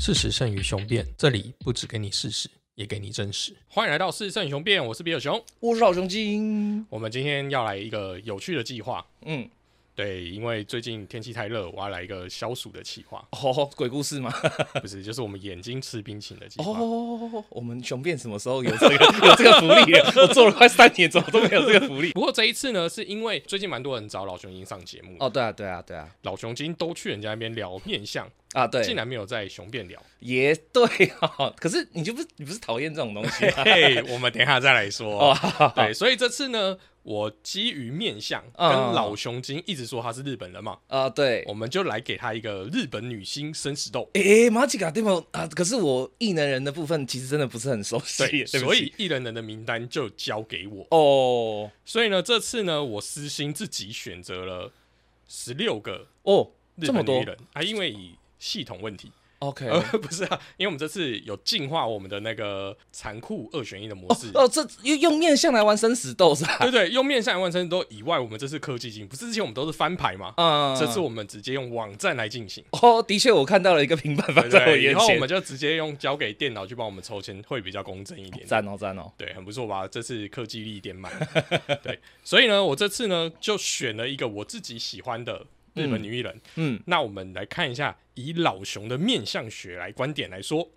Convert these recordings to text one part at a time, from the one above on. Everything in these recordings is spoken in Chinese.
事实胜于雄辩，这里不只给你事实，也给你真实。欢迎来到事实胜于雄辩，我是比尔熊。我是老熊精。我们今天要来一个有趣的计划，嗯，对，因为最近天气太热，我要来一个消暑的计划，哦，鬼故事吗？不是，就是我们眼睛吃冰淇淋的计划。哦，我们雄辩什么时候有这个 有这个福利了？我做了快三年，怎么都没有这个福利？不过这一次呢，是因为最近蛮多人找老熊精上节目，哦，对啊，对啊，对啊，老熊精都去人家那边聊面相，啊，对，竟然没有在雄辩聊。也对哈。可是你就不是你不是讨厌这种东西吗？嘿，我们等一下再来说。对，所以这次呢，我基于面相跟嗯老熊精一直说他是日本人嘛，啊，对。我们就来给他一个日本女星生死斗。诶，马吉卡对吗？啊，可是我异能人的部分其实真的不是很熟悉，对，对所以异能人的名单就交给我。哦所以呢，这次呢，我私心自己选择了十六个哦，日这么多本女人啊，因为以系统问题，，OK，呃，不是啊，因为我们这次有进化我们的那个残酷二选一的模式。哦，这用用面相来玩生死斗是吧？对 对，用面相来玩生死斗以外，我们这次科技进，不是之前我们都是翻牌嘛？嗯，这次我们直接用网站来进行。哦，的确，我看到了一个平板对放在我对，以眼前后我们，就直接用交给电脑去帮我们抽签，会比较公正一点。赞哦赞哦，对，很不错吧？这次科技力点满。对，所以呢，我这次呢就选了一个我自己喜欢的日本女艺人。嗯，那我们来看一下，以老熊的面相学来观点来说，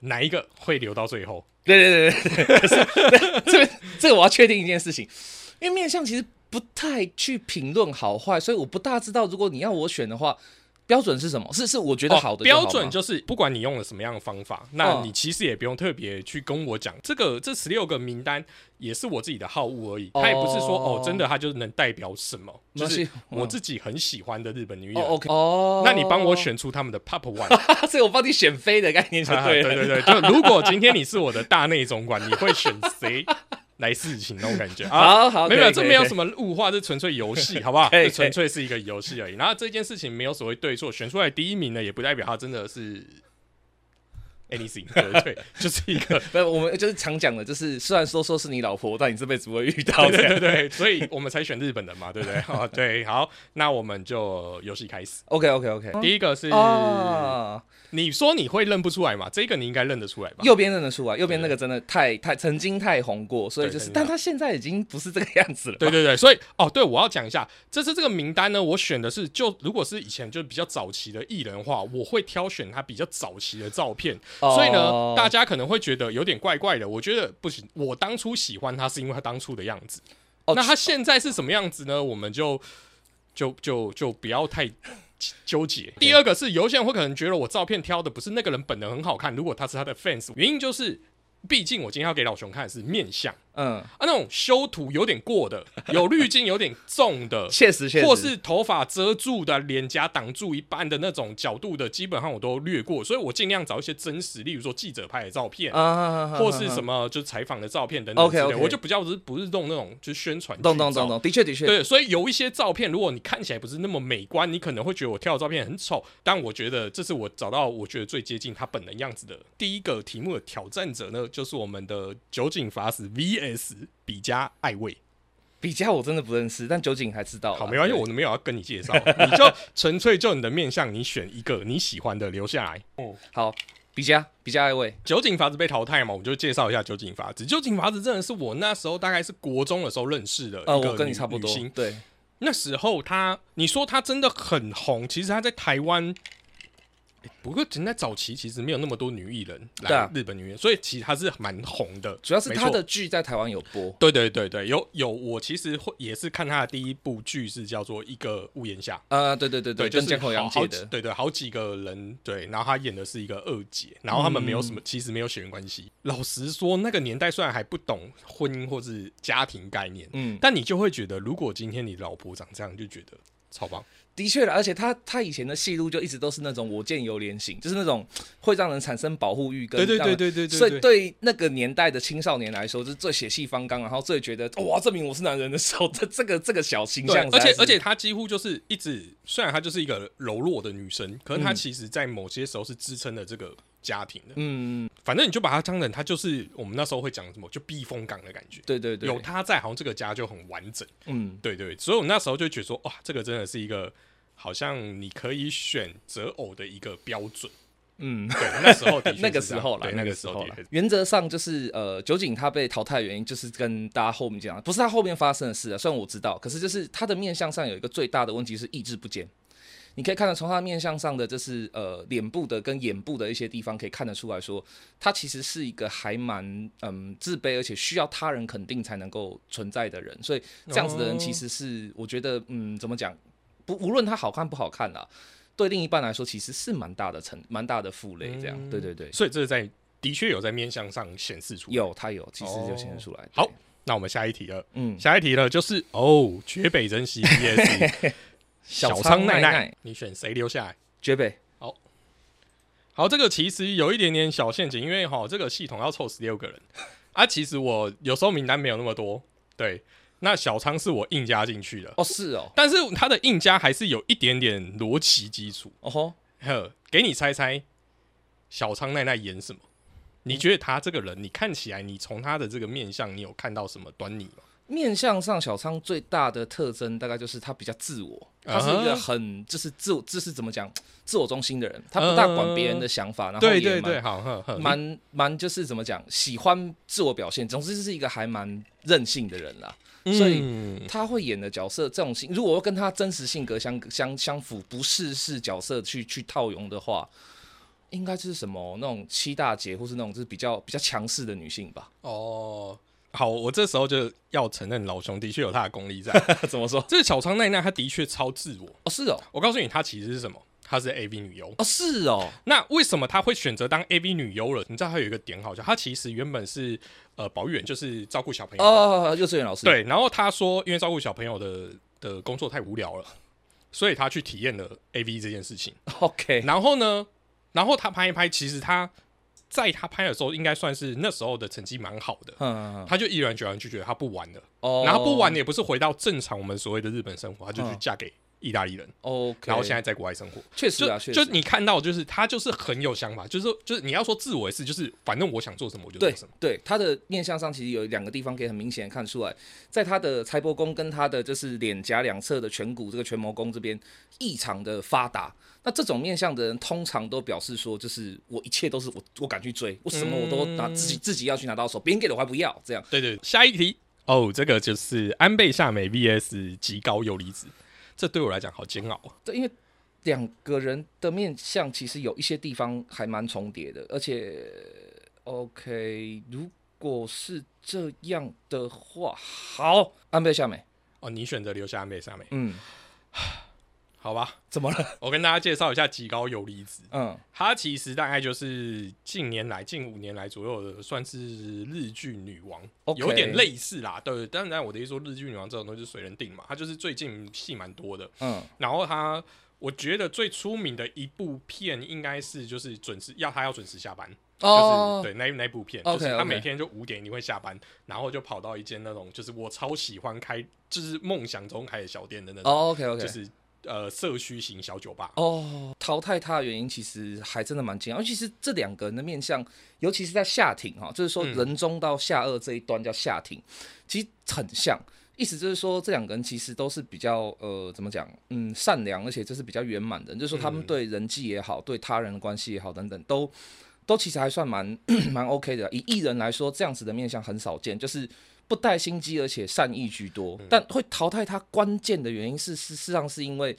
哪一个会留到最后？对对对对对，可是这个这个我要确定一件事情，因为面相其实不太去评论好坏，所以我不大知道，如果你要我选的话，标准是什么？是是我觉得好的标准就是不管你用了什么样的方法，那哦你其实也不用特别去跟我讲这个这十六个名单也是我自己的好恶而已，哦。它也不是说哦真的它就是能代表什么，就是我自己很喜欢的日本女艺哦。OK 哦，那你帮我，选出他们的 Pop One，所以我帮你选妃的概念就啊对了。对对对，就如果今天你是我的大内总管，你会选谁来事情那种感觉 啊？好好，没有，这没有什么么物化，这纯粹游戏，好不好？这纯粹是一个游戏而已。然后这件事情没有所谓对错，选出来第一名呢，也不代表他真的是 anything，对 对，就是一个不，我们就是常讲的，就是虽然说说是你老婆，但你这辈子不会遇到对。对对对，所以我们才选日本人嘛，对不对？啊，对，好，那我们就游戏开始。OK OK OK，第一个是，啊，你说你会认不出来嘛？这个你应该认得出来吧？右边认得出来，右边那个真的太太曾经太红过，所以就是，但他现在已经不是这个样子了。对对对，所以哦，对，我要讲一下，这次这个名单呢，我选的是就如果是以前就比较早期的艺人的话，我会挑选他比较早期的照片，哦所以呢，大家可能会觉得有点怪怪的。我觉得不行，我当初喜欢他是因为他当初的样子，哦那他现在是什么样子呢？我们就就就就不要太。纠结。第二个是有些人会可能觉得我照片挑的不是那个人本人很好看，如果他是他的 fans，原因就是，毕竟我今天要给老熊看的是面相。嗯，啊，那种修图有点过的，有滤镜有点重的，确实确实，或是头发遮住的、脸颊挡住一半的那种角度的，基本上我都略过，所以我尽量找一些真实，例如说记者拍的照片，啊，或是什么就是采访的照片等等之类 OK，OK。我就比较不是不是弄那种就是宣传懂懂懂懂，的确的确，对，所以有一些照片，如果你看起来不是那么美观，你可能会觉得我挑的照片很丑。但我觉得这是我找到我觉得最接近他本人样子的第一个题目的挑战者呢，就是我们的酒井法子 VS 比加爱卫。比加我真的不认识，但酒井还知道。好，没关系，对我没有要跟你介绍，你就 纯粹就你的面相，你选一个你喜欢的留下来。嗯好比加比加爱位，酒井法子被淘汰嘛，我们就介绍一下酒井法子。酒井法子真的是我那时候大概是国中的时候认识的一个呃，我跟你差不多对，那时候他，你说他真的很红，其实他在台湾，诶不过人在早期其实没有那么多女艺人来日本女艺人，所以其实她是蛮红的。主要是她的剧在台湾有播，对对对对，有有，我其实会也是看她的第一部剧是叫做《一个屋檐下》。呃，对对对对，就是跟江口洋好好介的，几对对，好几个人对，然后她演的是一个二姐，然后他们没有什嗯么，其实没有血缘关系。老实说，那个年代虽然还不懂婚姻或是家庭概念，嗯，但你就会觉得，如果今天你老婆长这样，就觉得超棒。的确了，而且他他以前的戏路就一直都是那种我见犹怜型，就是那种会让人产生保护欲跟对对对对对对，所以对对那个年代的青少年来说，就是最血气方刚，然后最觉得哇，证明我是男人的时候，这这个这个小形对象，而且而且他几乎就是一直，虽然他就是一个柔弱的女生，可是她嗯其实在某些时候是支撑了这个家庭的。嗯，反正你就把她当成他就是我们那时候会讲什么，就避风港的感觉。对对对，有他在，好像这个家就很完整。嗯，对对，所以我那时候就觉得说，哇，这个真的是一个好像你可以选择偶的一个标准。嗯，对，那时候的 那个时候啦，对，那那个时候啦个时候的确。原则上就是呃，酒井他被淘汰的原因就是跟大家后面讲，不是他后面发生的事啊。虽然我知道，可是就是他的面相上有一个最大的问题是意志不坚。你可以看得从他面相上的，就是呃脸部的跟眼部的一些地方，可以看得出来说，他其实是一个还蛮嗯自卑，而且需要他人肯定才能够存在的人。所以这样子的人其实是我觉得嗯怎么讲，不无论它好看不好看啦，对另一半来说其实是蛮大的成蛮大的负累。这样，嗯对对对。所以这是在的确有在面相上显示出來。有，它有，其实就显示出来。好，那我们下一题了。嗯，下一题了，就是哦，绝北珍惜 VS 小仓仓奈奈奈，你选谁留下来？绝北，好，这个其实有一点点小陷阱，因为哈这个系统要凑十六个人啊。其实我有时候名单没有那么多，对。那小仓是我硬加进去的，哦，是哦，但是他的硬加还是有一点点逻辑基础。哦吼，呵，给你猜猜，小仓奈奈演什么？你觉得他这个人，你看起来，你从他的这个面相，你有看到什么端倪吗？面相上小仓最大的特征大概就是他比较自我，他是一个很就是自我，这是怎么讲，自我中心的人，他不大管别人的想法，然后也蛮对对对，好，蛮蛮就是怎么讲，喜欢自我表现，总之是一个还蛮任性的人啦。所以嗯他会演的角色，这种性如果跟他真实性格相相相符，不是是角色去去套用的话，应该就是什么那种七大姐，或是那种就是比较比较强势的女性吧？哦，好，我这时候就要承认老兄的确有他的功力在。怎么说？这个小仓奈奈，她的确超自我。哦，是哦，我告诉你，她其实是什么？她是 AV 女优。哦，是哦，那为什么她会选择当 AV 女优了？你知道她有一个点好笑，她其实原本是呃保育员，就是照顾小朋友。哦，幼稚园老师，对，然后她说，因为照顾小朋友的的工作太无聊了，所以她去体验了 AV 这件事情。，OK，然后呢，然后她拍一拍，其实她在她拍的时候，应该算是那时候的成绩蛮好的。嗯，她就毅然决然拒绝，她不玩了。哦，然后不玩也不是回到正常我们所谓的日本生活，她就去嗯嫁给意大利人，，OK，然后现在在国外生活。确实啊，确实，就你看到，就是他就是很有想法，就是说就是你要说自我也是，就是反正我想做什么我就做什么。对，他的面相上其实有两个地方可以很明显地看出来，在他的财帛宫跟他的就是脸颊两侧的颧骨这个权谋宫这边异常的发达。那这种面相的人，通常都表示说，就是我一切都是我我敢去追，我什么我都拿自己自己要去拿到手，别人给的我还不要，这样。对对，下一题哦，这个就是安倍夏美 VS 极高游离子，这对我来讲好煎熬啊。对，因为两个人的面相其实有一些地方还蛮重叠的，而且 OK，如果是这样的话，好，安倍夏美，哦，你选择留下安倍夏美，嗯，好吧？怎么了？我跟大家介绍一下极高游离子，嗯，她其实大概就是近年来近五年来左右的，算是日剧女王有点类似啦。对，当然我的意思说，日剧女王这种东西是随人定嘛，她就是最近戏蛮多的。嗯，然后她，我觉得最出名的一部片应该是就是准时要她要准时下班，哦，就是对那那部片就是她每天就五点一定会下班，然后就跑到一间那种就是我超喜欢开，就是梦想中开的小店的那种，哦，OK OK，就是呃社区型小酒吧。哦，淘汰他的原因其实还真的蛮惊讶，尤其是这两个人的面相，尤其是在下庭哈，就是说嗯人中到下颚这一端叫下庭，其实很像。意思就是说，这两个人其实都是比较呃，怎么讲？嗯，善良，而且就是比较圆满的人。就是说，他们嗯对人际也好，对他人的关系也好，等等，都都其实还算蛮 蛮 OK 的。以艺人来说，这样子的面相很少见，就是不带心机，而且善意居多。但会淘汰他关键的原因是，事实上是因为，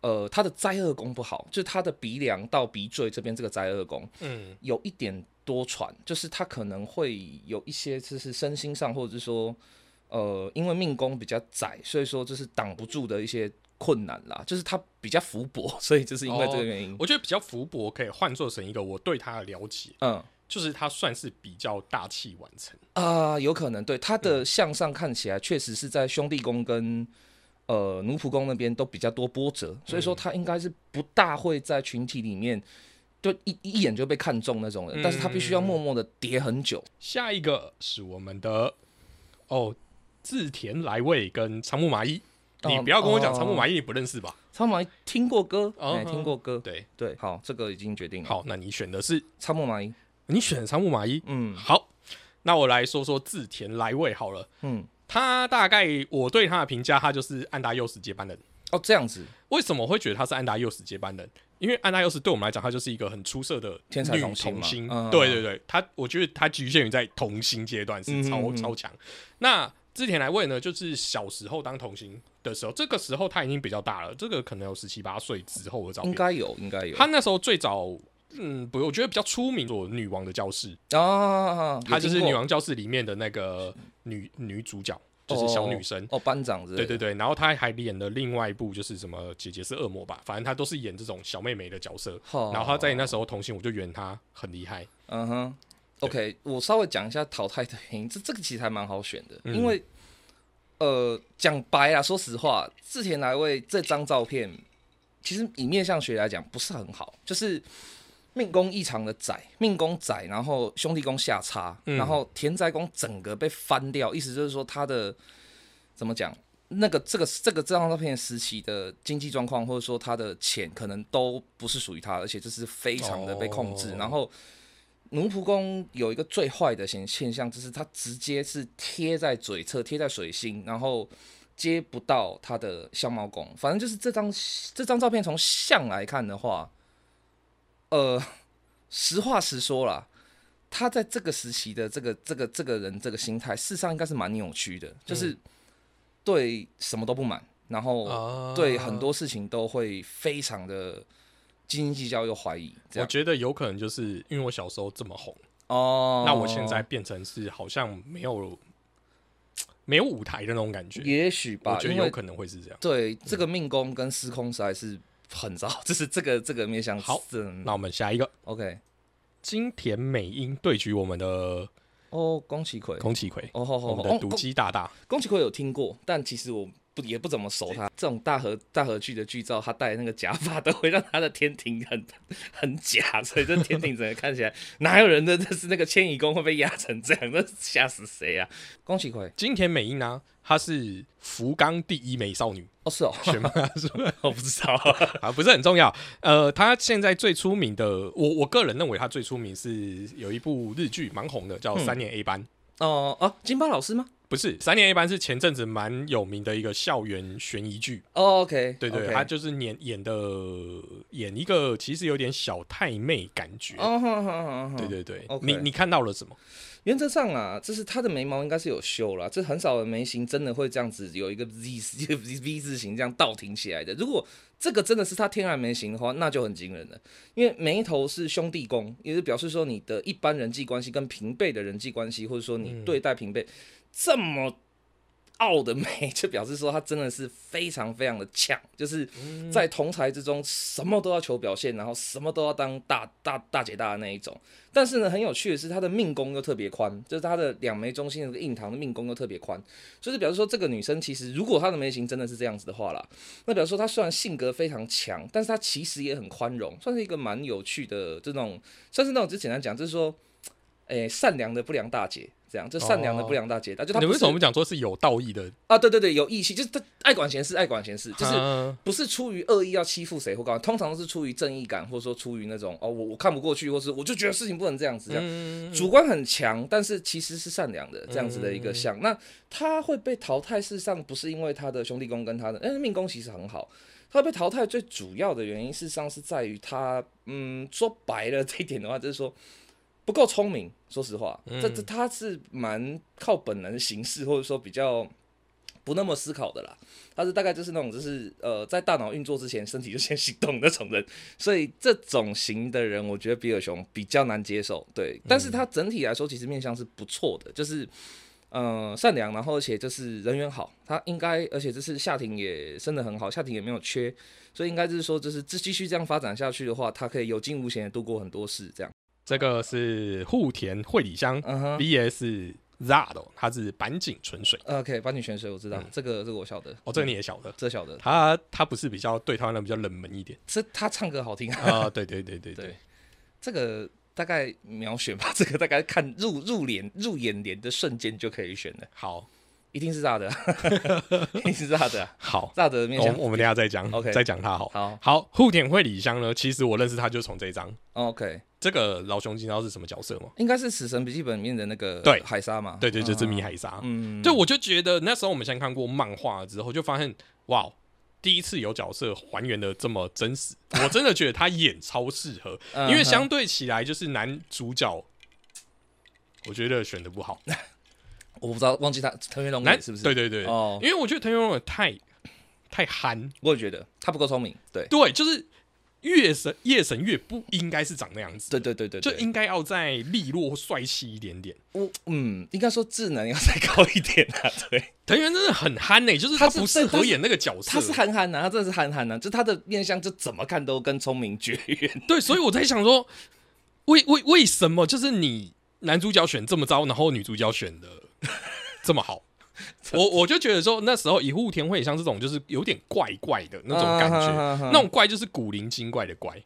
呃，他的灾厄宫不好，就是他的鼻梁到鼻坠这边这个灾厄宫嗯，有一点多舛，就是他可能会有一些就是身心上，或者是说，呃，因为命宫比较窄，所以说就是挡不住的一些困难啦，就是他比较福薄，所以就是因为这个原因，我觉得比较福薄可以换做成一个我对他的了解，嗯。就是他算是比较大器晚成。啊、有可能对他嗯的向上看起来，确实是在兄弟宫跟呃奴仆宫那边都比较多波折，所以说他应该是不大会在群体里面就一一眼就被看中那种人，但是他必须要默默的叠很久。下一个是我们的哦，自田来未跟仓木麻衣。你哦不要跟我讲仓木麻衣，你不认识吧？仓木麻衣听过歌，听过歌，对，对，好，这个已经决定了。，好，那你选的是仓木麻衣，你选仓木麻衣。嗯好，那我来说说自田来未好了。嗯，他大概我对他的评价，他就是安达佑史接班人。哦，这样子，为什么会觉得他是安达佑史接班人？因为安达佑史对我们来讲，他就是一个很出色的天才女童星嘛星。嗯对对对，他我觉得他局限于在童星阶段是超、超强。那织田来未呢，就是小时候当童星的时候，这个时候他已经比较大了，这个可能有十七八岁之后的照片。应该有，应该有。他那时候最早，嗯，不，我觉得比较出名做女王的教室，啊，她就是女王教室里面的那个女女主角，就是小女生。哦，班长。对对对，然后她还演了另外一部，就是什么姐姐是恶魔吧，反正她都是演这种小妹妹的角色。好然后她在那时候同性，我就圆她很厉害。嗯哼，OK，我稍微讲一下淘汰的原因，这这个其实还蛮好选的，嗯因为呃，讲白了，说实话，志田来为这张照片，其实以面相学来讲不是很好，就是命宫异常的窄，命宫窄，然后兄弟宫下差，嗯然后田宅宫整个被翻掉，意思就是说他的怎么讲？那个这个这个这张照片时期的经济状况，或者说他的钱，可能都不是属于他，而且就是非常的被控制。哦然后奴仆宫有一个最坏的现现象，就是它直接是贴在嘴侧，贴在水星，然后接不到他的相貌宫。反正就是这张这张照片从相来看的话，呃，实话实说啦，他在这个时期的这个这个这个人这个心态，事实上应该是蛮扭曲的，就是对什么都不满，然后啊对很多事情都会非常的斤斤计较又怀疑，我觉得有可能就是因为我小时候这么红，哦。那我现在变成是好像没有没有舞台的那种感觉。也许吧，我觉得有可能会是这样。对这个命宫跟司空实在是很糟，就是这个这个面向好嗯那我们下一个，OK，金田美英对局我们的哦，宫崎葵，宫崎葵，哦吼吼吼，我们的毒鸡大大。宫崎葵有听过，但其实我不也不怎么熟他。这种大和大和剧的剧照，他戴的那个假发都会让他的天庭很 很假，所以这天庭整个看起来哪有人的这是那个迁移宫会被压成这样，那吓死谁啊？宫崎葵，金田美英呢，她是福冈第一美少女，哦是哦，选吗？我不知道，啊，不是很重要。呃，她现在最出名的，我我个人认为她最出名是有一部日剧蛮红的，叫《三年 A 班》。哦哦，金巴老师吗？不是，《三年 A 班》是前阵子蛮有名的一个校园悬疑剧。哦，OK，对对 OK 她就是演演的演一个其实有点小太妹感觉。哦对对对你你看到了什么？原则上啊，就是他的眉毛应该是有修啦，这很少的眉形真的会这样子有一个 Z V 字形这样倒挺起来的。如果这个真的是他天然眉形的话，那就很惊人了。因为眉头是兄弟宫，也就表示说你的一般人际关系跟平辈的人际关系，或者说你对待平辈这么傲的眉，就表示说他真的是非常非常的强，就是在同才之中什么都要求表现，然后什么都要当大大大姐大的那一种。但是呢，很有趣的是，他的命宫又特别宽，就是他的两眉中心的这个印堂的命宫又特别宽，就是表示说这个女生其实如果她的眉形真的是这样子的话啦，那表示说她虽然性格非常强，但是她其实也很宽容，算是一个蛮有趣的这种，算是那种就简单讲，就是说，诶、善良的不良大姐。这样就善良的不良大姐大，就他你为什么不讲说是有道义的？啊？对对对，有义气，就是他爱管闲事，爱管闲事，就是啊不是出于恶意要欺负谁或干嘛，通常都是出于正义感，或者说出于那种哦，我我看不过去，或是我就觉得事情不能这样子，这样、嗯主观很强，但是其实是善良的这样子的一个像。那他会被淘汰，事实上不是因为他的兄弟宫跟他的，但是命宫其实很好。他被淘汰最主要的原因，事实上是在于他，嗯，说白了这一点的话，就是说不够聪明。说实话，这这他是蛮靠本能行事，或者说比较不那么思考的啦。他是大概就是那种，就是呃，在大脑运作之前，身体就先行动那种人。所以这种型的人，我觉得比尔熊比较难接受。对，但是他整体来说，其实面相是不错的，就是。呃，善良，然后而且就是人缘好，他应该，而且这是夏庭也生的很好，夏庭也没有缺，所以应该就是说，就是继继续这样发展下去的话，他可以有惊无险的度过很多事，这样。这个是户田惠里香嗯哼。VS Zado，它是板井纯水。，OK，板井泉水我知道，这个这个我晓得，哦，这个你也晓得，这晓得，他他不是比较对台湾人比较冷门一点。是他唱歌好听啊，啊？对对对对对，这个大概秒选吧，这个大概看入入脸入眼帘的瞬间就可以选了，好一定是炸的，一定是炸的，好，炸的面相。我我们等下再讲 OK 再讲他好。好。好，户田惠里香呢，其实我认识他就从这一张。，OK，这个老熊，你知道是什么角色吗？应该是《死神笔记本》里面的那个对。海沙嘛，对对，就是嗯米海沙。嗯，对，我就觉得那时候我们先看过漫画之后，就发现哇，第一次有角色还原的这么真实，我真的觉得他演超适合，嗯因为相对起来就是男主角，我觉得选的不好，我不知道忘记他藤原龙男也是不是？对对对，哦，因为我觉得藤原龙也太太憨，我也觉得他不够聪明。对，对，就是月神夜神月不应该是长那样子，对对对对，就应该要再利落帅气一点点。我嗯，应该说智能要再高一点啊。对，藤原真的很憨呢、就是他不适合演那个角色，他是憨憨呐，他真的是憨憨呐，就他的面相就怎么看都跟聪明绝缘。对，所以我在想说，为为为什么就是你男主角选这么糟，然后女主角选的 这么好？我我就觉得说，那时候以户田惠像这种就是有点怪怪的那种感觉，啊哈哈那种怪就是古灵精怪的怪。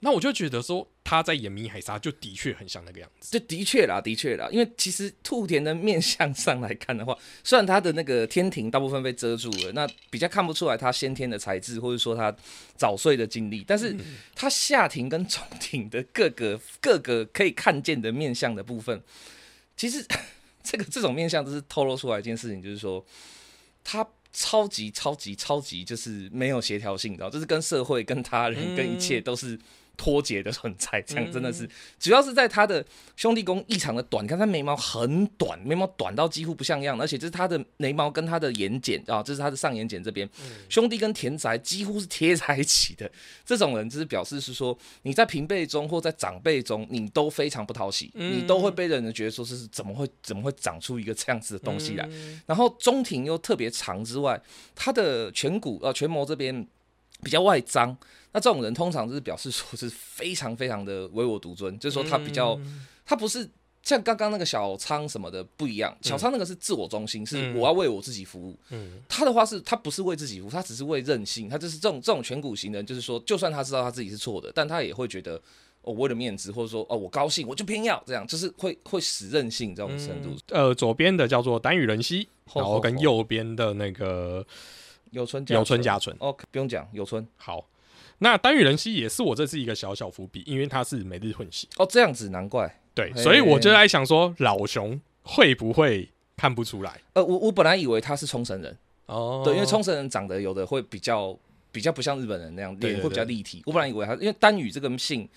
那我就觉得说，他在演米海沙就的确很像那个样子。就的确啦，的确啦，因为其实兔田的面相上来看的话，虽然他的那个天庭大部分被遮住了，那比较看不出来他先天的才智，或者说他早睡的经历，但是他下庭跟中庭的各个各个可以看见的面相的部分，其实这个这种面相就是透露出来一件事情，就是说他超级超级超级就是没有协调性，你知道，就是跟社会、跟他人、跟一切都是脱节的存在，这样真的是，主要是在他的兄弟宫异常的短，你看他眉毛很短，眉毛短到几乎不像样，而且就是他的眉毛跟他的眼睑啊，这是他的上眼睑这边，兄弟跟田宅几乎是贴在一起的。这种人就是表示是说，你在平辈中或在长辈中，你都非常不讨喜，你都会被人觉得说是怎么会怎么会长出一个这样子的东西来。然后中庭又特别长之外，他的颧骨呃颧膜这边比较外张。那这种人通常就是表示说是非常非常的唯我独尊，就是说他比较，他不是像刚刚那个小仓什么的不一样，小仓那个是自我中心，是我要为我自己服务。嗯他的话是他不是为自己服务，他只是为任性，他就是这种这种颧骨型的人，就是说，就算他知道他自己是错的，但他也会觉得。哦，为了面子，或者说哦，我高兴，我就偏要这样，就是会会使任性这种程度。呃，左边的叫做丹羽人希，吼然后跟右边的那个有春有村甲纯。，OK，不用讲，有春好，那丹羽人希也是我这是一个小小伏笔，因为他是每日混血，哦，这样子难怪。对，所以我就在想说，老熊会不会看不出来？呃，我我本来以为他是冲绳人，哦对，因为冲绳人长得有的会比较比较不像日本人那样，脸会比较立体。我本来以为他，因为丹羽这个姓，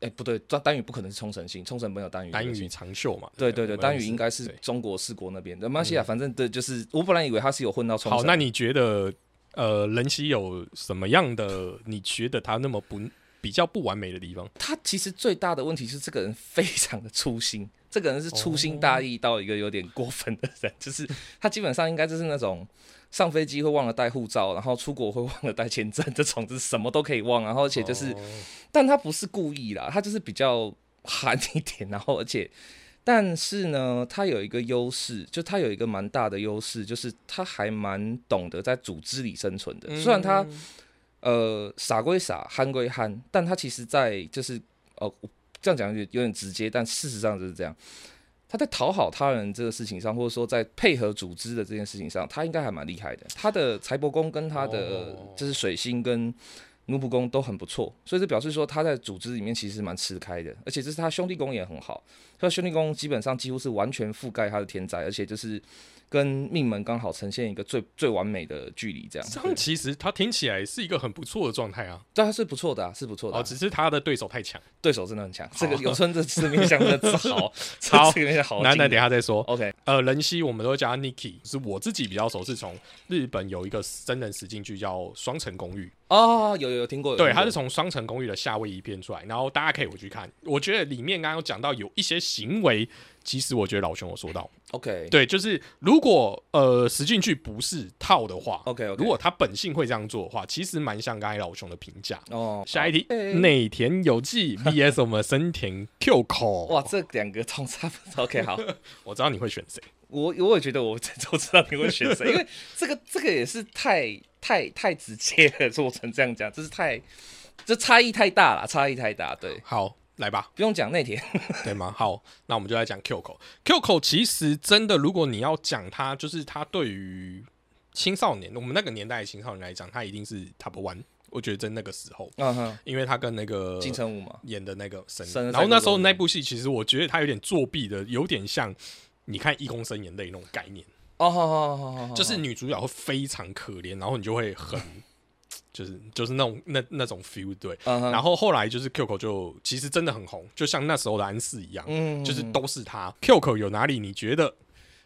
哎、不对，丹丹羽不可能是冲绳姓，冲绳没有丹羽。丹羽长袖嘛，对对对，丹羽应该是是中国四国那边的，没关系啊，反正对，就是我本来以为他是有混到冲绳。好，那你觉得呃，人妻有什么样的？你觉得他那么不比较不完美的地方？他其实最大的问题是这个人非常的粗心，这个人是粗心大意到一个有点过分的人，就是他基本上应该就是那种上飞机会忘了带护照，然后出国会忘了带签证这种，就是什么都可以忘，然后而且就是，哦但他不是故意啦，他就是比较憨一点，然后而且。但是呢，他有一个优势，就他有一个蛮大的优势，就是他还蛮懂得在组织里生存的。虽然他呃，傻归傻，憨归憨，但他其实在就是呃，这样讲有点有点直接，但事实上就是这样。他在讨好他人这个事情上，或者说在配合组织的这件事情上，他应该还蛮厉害的。他的财帛宫跟他的哦就是水星跟奴仆宫都很不错，所以这表示说他在组织里面其实蛮吃开的，而且这是他兄弟宫也很好。他兄弟宫基本上几乎是完全覆盖他的天灾，而且就是跟命门刚好呈现一个最最完美的距离，这样。这样其实他听起来是一个很不错的状态啊。对，他是不错的、啊，是不错的啊、哦，只是他的对手太强。对手真的很强。这个有村这次面相真的是好，这好这个面相好那那。等下再说。OK，呃，人熙我们都叫他 Niki，是我自己比较熟，是从日本有一个真人实境剧叫《双城公寓》，哦，有有有听过，对，他是从《双层公寓》的夏威夷片出来，然后大家可以回去看。我觉得里面刚刚有讲到有一些行为，其实我觉得老熊有说到，OK 对，就是如果呃实境剧不是套的话 OK 如果他本性会这样做的话，其实蛮像刚才老熊的评价。哦，下一题，哎内田有纪 VS 我们森田 Q 口。哇，这两个通差不多 OK 好。我知道你会选谁。我我也觉得我 都知道你会选谁，因为这个这个也是太太太直接了，做成这样讲，这是太这差异太大了，差异太大，对，好，来吧。不用讲内田，对吗？好，那我们就来讲 Q 口。Q 口其实真的，如果你要讲他，就是他对于青少年，我们那个年代的青少年来讲，他一定是 Top One。我觉得在那个时候，嗯哼，因为他跟那个金城武嘛，演的那个神，神然后那时候那部戏，其实我觉得他有点作弊的，有点像你看《一公升眼泪》那种概念，哦，好好好好好，就是女主角会非常可怜，然后你就会很 就是就是那种那那种 feel 对。然后后来就是 QQ 就其实真的很红，就像那时候的安室一样，嗯就是都是他。QQ 有哪里你觉得？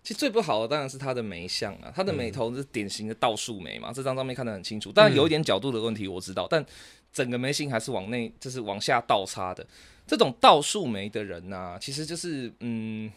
其实最不好的当然是他的眉相啊，他的嗯眉头是典型的倒竖眉嘛，这张照片看得很清楚。当然有一点角度的问题我知道，但整个眉形还是往内，就是往下倒插的。这种倒竖眉的人呐、其实就是嗯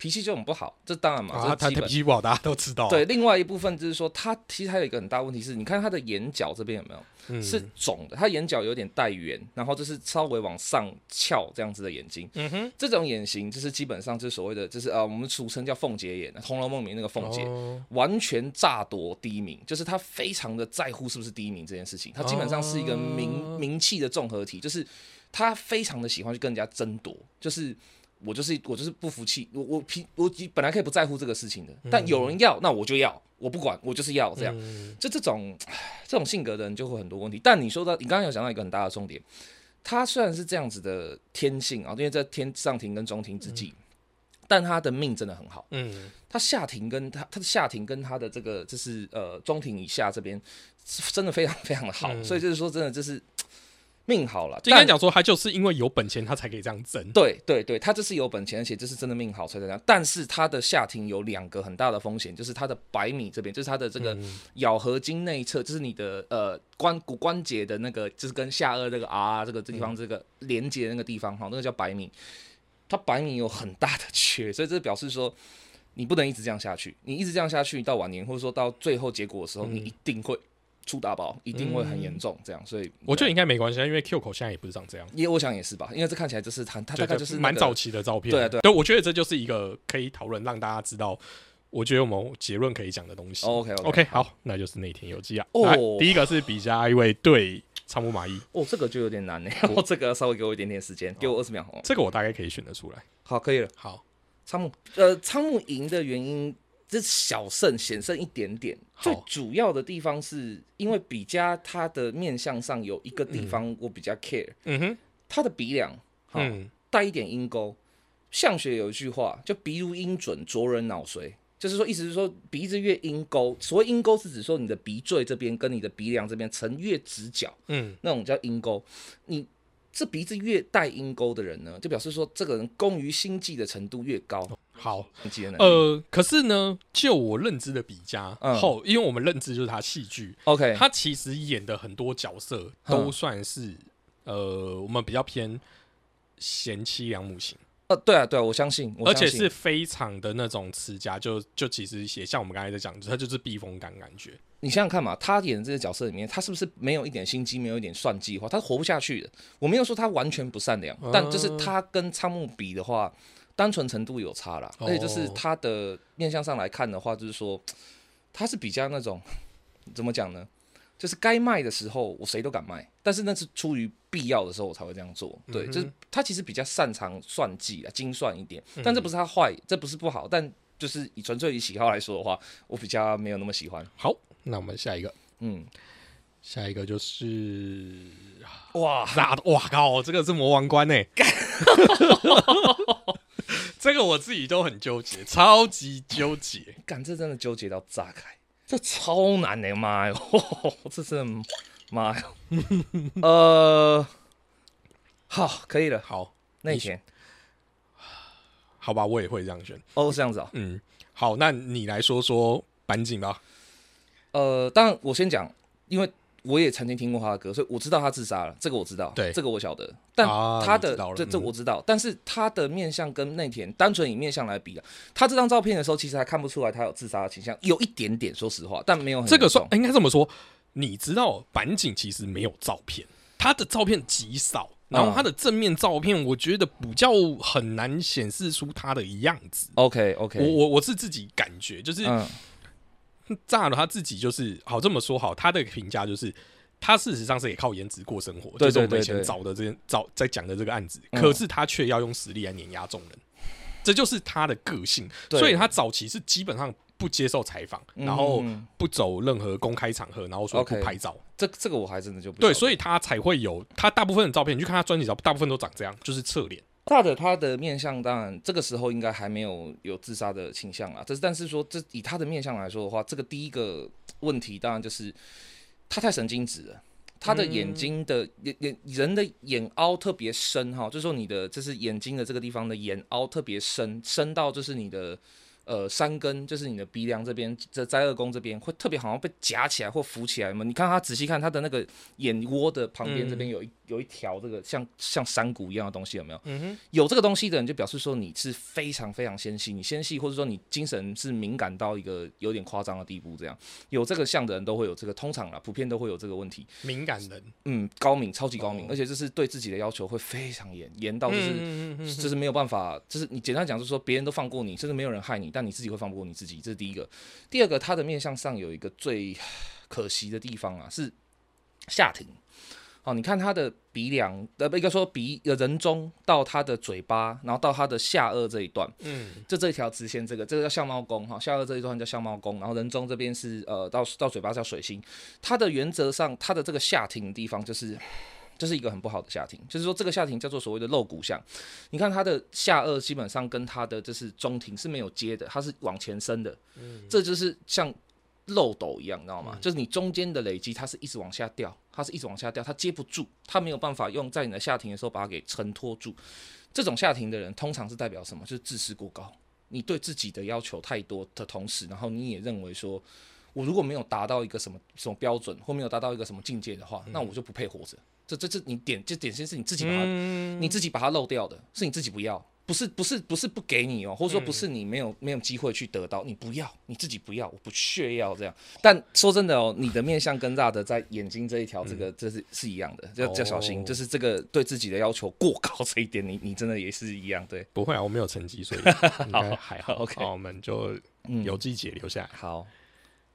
脾气就很不好，这当然嘛，啊，他脾气不好，大家都知道、啊。对，，另外一部分就是说，他其实还有一个很大问题是，你看他的眼角这边有没有、嗯是肿的？他眼角有点带圆，然后就是稍微往上翘这样子的眼睛。嗯哼，这种眼型就是基本上就是所谓的，就是呃，我们俗称叫凤姐眼，《红楼梦》里面那个凤姐，哦完全炸夺第一名，就是他非常的在乎是不是第一名这件事情。他基本上是一个名、哦名气的综合体，就是他非常的喜欢去跟人家争夺，就是。我就是我就是不服气，我我平我本来可以不在乎这个事情的，但有人要，那我就要，我不管，我就是要这样。嗯就这种这种性格的人就会很多问题。但你说到，你刚刚有讲到一个很大的重点，他虽然是这样子的天性啊，因为在天上庭跟中庭之际，但他的命真的很好。嗯，他下庭跟他他的下庭跟他的这个就是呃中庭以下这边是真的非常非常的好，嗯所以就是说真的就是命好了。应该讲说，他就是因为有本钱，他才可以这样争。对对对，他这是有本钱，而且这是真的命好才这样。但是他的下庭有两个很大的风险，就是他的百米这边，就是他的这个嗯咬合筋内侧，就是你的呃关骨关节的那个，就是跟下颚这个啊这个这地方这个连接那个地方哈，那个叫百米。他百米有很大的缺，所以这表示说你不能一直这样下去，你一直这样下去到晚年或者说到最后结果的时候，你一定会出大包，一定会很严重。这样，所以我觉得应该没关系，因为 Q 口现在也不是长这样。也我想也是吧，因为这看起来就是他他大概就是那个蛮早期的照片。对啊对啊对，我觉得这就是一个可以讨论，让大家知道，我觉得我们结论可以讲的东西。OK OK，好，那就是那天有记啊。哦来第一个是比加一位对仓木麻衣，哦，这个就有点难呢。我 这个稍微给我一点点时间，给我二十秒哦。这个我大概可以选得出来。好，可以了。好，仓木呃，仓木赢的原因，这小胜险胜一点点。最主要的地方是因为比加他的面相上有一个地方我比较 care，、嗯哼，他的鼻梁好嗯，带一点鹰钩。相学有一句话就“鼻如鹰准，啄人脑髓”，就是说意思是说鼻子越鹰钩，所谓鹰钩是指说你的鼻坠这边跟你的鼻梁这边呈越直角，嗯，那种叫鹰钩。你这鼻子越带鹰钩的人呢，就表示说这个人工于心计的程度越高。好。呃，可是呢，就我认知的比嘉嗯后，因为我们认知就是他戏剧，OK，他其实演的很多角色都算是呃，我们比较偏贤妻良母型。呃，对啊，对啊，我相信，我而且是非常的那种持家，就就其实也像我们刚才在讲，他就是避风港感觉。你想想看嘛，他演的这些角色里面，他是不是没有一点心机，没有一点算计的话，他活不下去的。我没有说他完全不善良，但就是他跟仓木比的话，单纯程度有差啦。哦而且就是他的面相上来看的话，就是说他是比较那种 怎么讲呢？就是该卖的时候，我谁都敢卖，但是那是出于必要的时候我才会这样做。对，嗯就是他其实比较擅长算计啊，精算一点，嗯但这不是他坏，这不是不好，但就是以纯粹以喜好来说的话，我比较没有那么喜欢。好，那我们下一个，嗯，下一个就是哇，哇靠，这个是魔王关呢、这个我自己都很纠结，超级纠结。感这真的纠结到炸开，这超难 的，妈哟，这真的妈哟，呃，好，可以了，好，那天好吧，我也会这样选。哦，是这样子啊、嗯，好，那你来说说板井吧。呃，当然我先讲，因为我也曾经听过他的歌，所以我知道他自杀了，这个我知道，对。这个我晓得。但啊他的、这这嗯。我知道，但是他的面相跟内田单纯以面相来比啊，他这张照片的时候，其实还看不出来他有自杀的倾向，有一点点，说实话，但没有很这个算应该这么说，你知道板井其实没有照片，他的照片极少，然后他的正面照片，我觉得比较很难显示出他的样子。OK OK，我我我是自己感觉，就是嗯炸了他自己就是好这么说好，他的评价就是。他事实上是也靠颜值过生活，对就是我们以前找的这找在讲的这个案子，嗯可是他却要用实力来碾压众人，这就是他的个性。所以他早期是基本上不接受采访，然后嗯不走任何公开场合，然后说不拍照。这这个我还真的就不对，所以他才会有他大部分的照片，你去看他专辑照，大部分都长这样，就是侧脸。大的他的面相，当然这个时候应该还没有有自杀的倾向啊。这是但是说，这以他的面相来说的话，这个第一个问题当然就是他太神经质了。他的眼睛的眼眼人的眼凹特别深哈，就是说你的就是眼睛的这个地方的眼凹特别深，深到就是你的。呃，山根就是你的鼻梁这边，这灾二宫这边会特别好像被夹起来或浮起来嘛？你看他仔细看他的那个眼窝的旁边这边有一有一条这个像像山谷一样的东西，有没有？嗯哼，有这个东西的人就表示说你是非常非常纤细，你纤细或者说你精神是敏感到一个有点夸张的地步，这样有这个像的人都会有这个，通常啊普遍都会有这个问题。敏感人，嗯，高敏，超级高敏，而且这是对自己的要求会非常严，严到就是就是没有办法，就是你简单讲就是说别人都放过你，甚至没有人害你，但你自己会放不过你自己，这是第一个。第二个，他的面相上有一个最可惜的地方啊，是下庭。哦，你看他的鼻梁，呃，应该说鼻呃人中到他的嘴巴，然后到他的下颚这一段，嗯，就这一条直线，这个这个叫相貌宫哈，下颚这一段叫相貌宫，然后人中这边是呃到到嘴巴叫水星。它的原则上，它的这个下庭的地方就是。这是一个很不好的下庭，就是说这个下庭叫做所谓的露骨相。你看它的下颚基本上跟它的就是中庭是没有接的，它是往前伸的。嗯，这就是像漏斗一样，你知道吗？就是你中间的累积，它是一直往下掉，它是一直往下掉，它接不住，它没有办法用在你的下庭的时候把它给承托住。这种下庭的人通常是代表什么？就是自视过高，你对自己的要求太多的同时，然后你也认为说，我如果没有达到一个什么什么标准，或没有达到一个什么境界的话，那我就不配活着。这这这，你点这点心是你自己把它，你自己把它漏掉的，是你自己不要，不是不是不是不给你哦，或者说不是你没有没有机会去得到，你不要，你自己不要，我不屑要这样。但说真的哦，你的面相跟大的在眼睛这一条，这个这是是一样的，要要小心，就是这个对自己的要求过高这一点，你你真的也是一样，对。不会啊，我没有成绩，所以 应该还好。OK，我们就有季节留下来。好。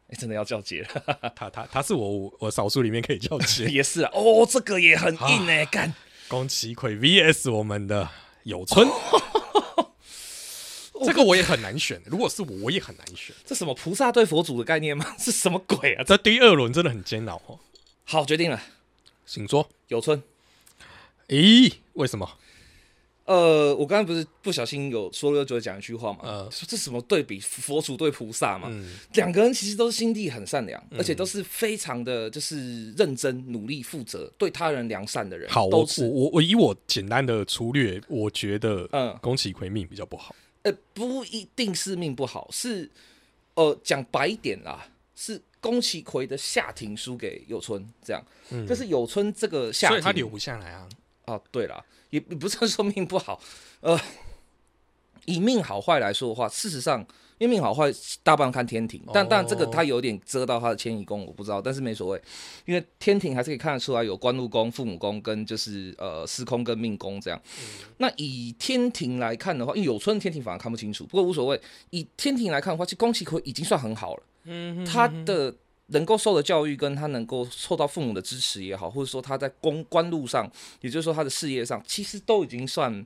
哎，真的要叫姐了，他他他是我我少数里面可以叫姐，也是啊。哦，这个也很硬哎，干宫崎葵 VS 我们的有村，这个我也很难选。如果是我，我也很难选。这什么菩萨对佛祖的概念吗？是什么鬼啊？这第二轮真的很煎熬哦。好，决定了，请说有村。咦，为什么？呃，我刚刚不是不小心有说了，就讲一句话嘛，说这什么对比佛祖对菩萨嘛，两个人其实都是心地很善良，而且都是非常的就是认真、努力、负责、对他人良善的人。好，我我我以我简单的粗略，我觉得，嗯，宫崎葵命比较不好。呃，不一定是命不好，是呃讲白一点啦，是宫崎葵的下庭输给有村，这样，就是有村这个下，所以他留不下来啊。哦，对了。也 不是说命不好，呃，以命好坏来说的话，事实上，因为命好坏大半看天庭，但但这个他有点遮到他的迁移宫，我不知道，但是没所谓，因为天庭还是可以看得出来有官禄宫、父母宫跟就是呃司空跟命宫这样。那以天庭来看的话，因为有春天庭反而看不清楚，不过无所谓。以天庭来看的话，其实宫崎葵已经算很好了，嗯，他的。能够受的教育，跟他能够受到父母的支持也好，或者说他在公关路上，也就是说他的事业上，其实都已经算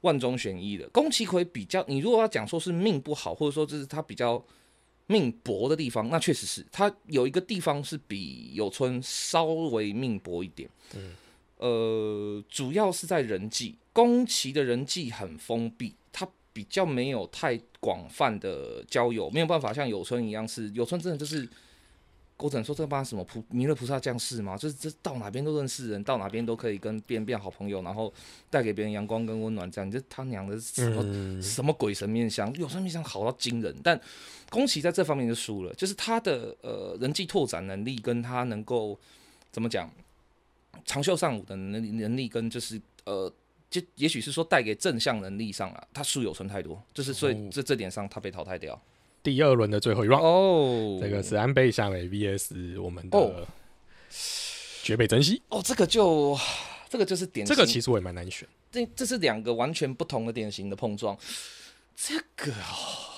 万中选一了。宫崎葵比较，你如果要讲说是命不好，或者说这是他比较命薄的地方，那确实是他有一个地方是比有村稍微命薄一点。嗯，呃，主要是在人际，宫崎的人际很封闭，他比较没有太广泛的交友，没有办法像有村一样，是有村真的就是。我只能说这帮什么菩弥勒菩萨降世吗？就是这到哪边都认识人，到哪边都可以跟别人变好朋友，然后带给别人阳光跟温暖。这样，这他娘的什么什么鬼神面相？有神面相好到惊人，但宫崎在这方面就输了，就是他的呃人际拓展能力跟他能够怎么讲长袖善舞的能力能力跟就是呃就也许是说带给正向能力上啊，他输有存太多，就是所以这这点上他被淘汰掉。第二轮的最后一 round 哦，这个是安倍夏美 VS 我们的绝北真希哦，这个就这个就是典型，这个其实我也蛮难选，这这是两个完全不同的典型的碰撞，这个哦，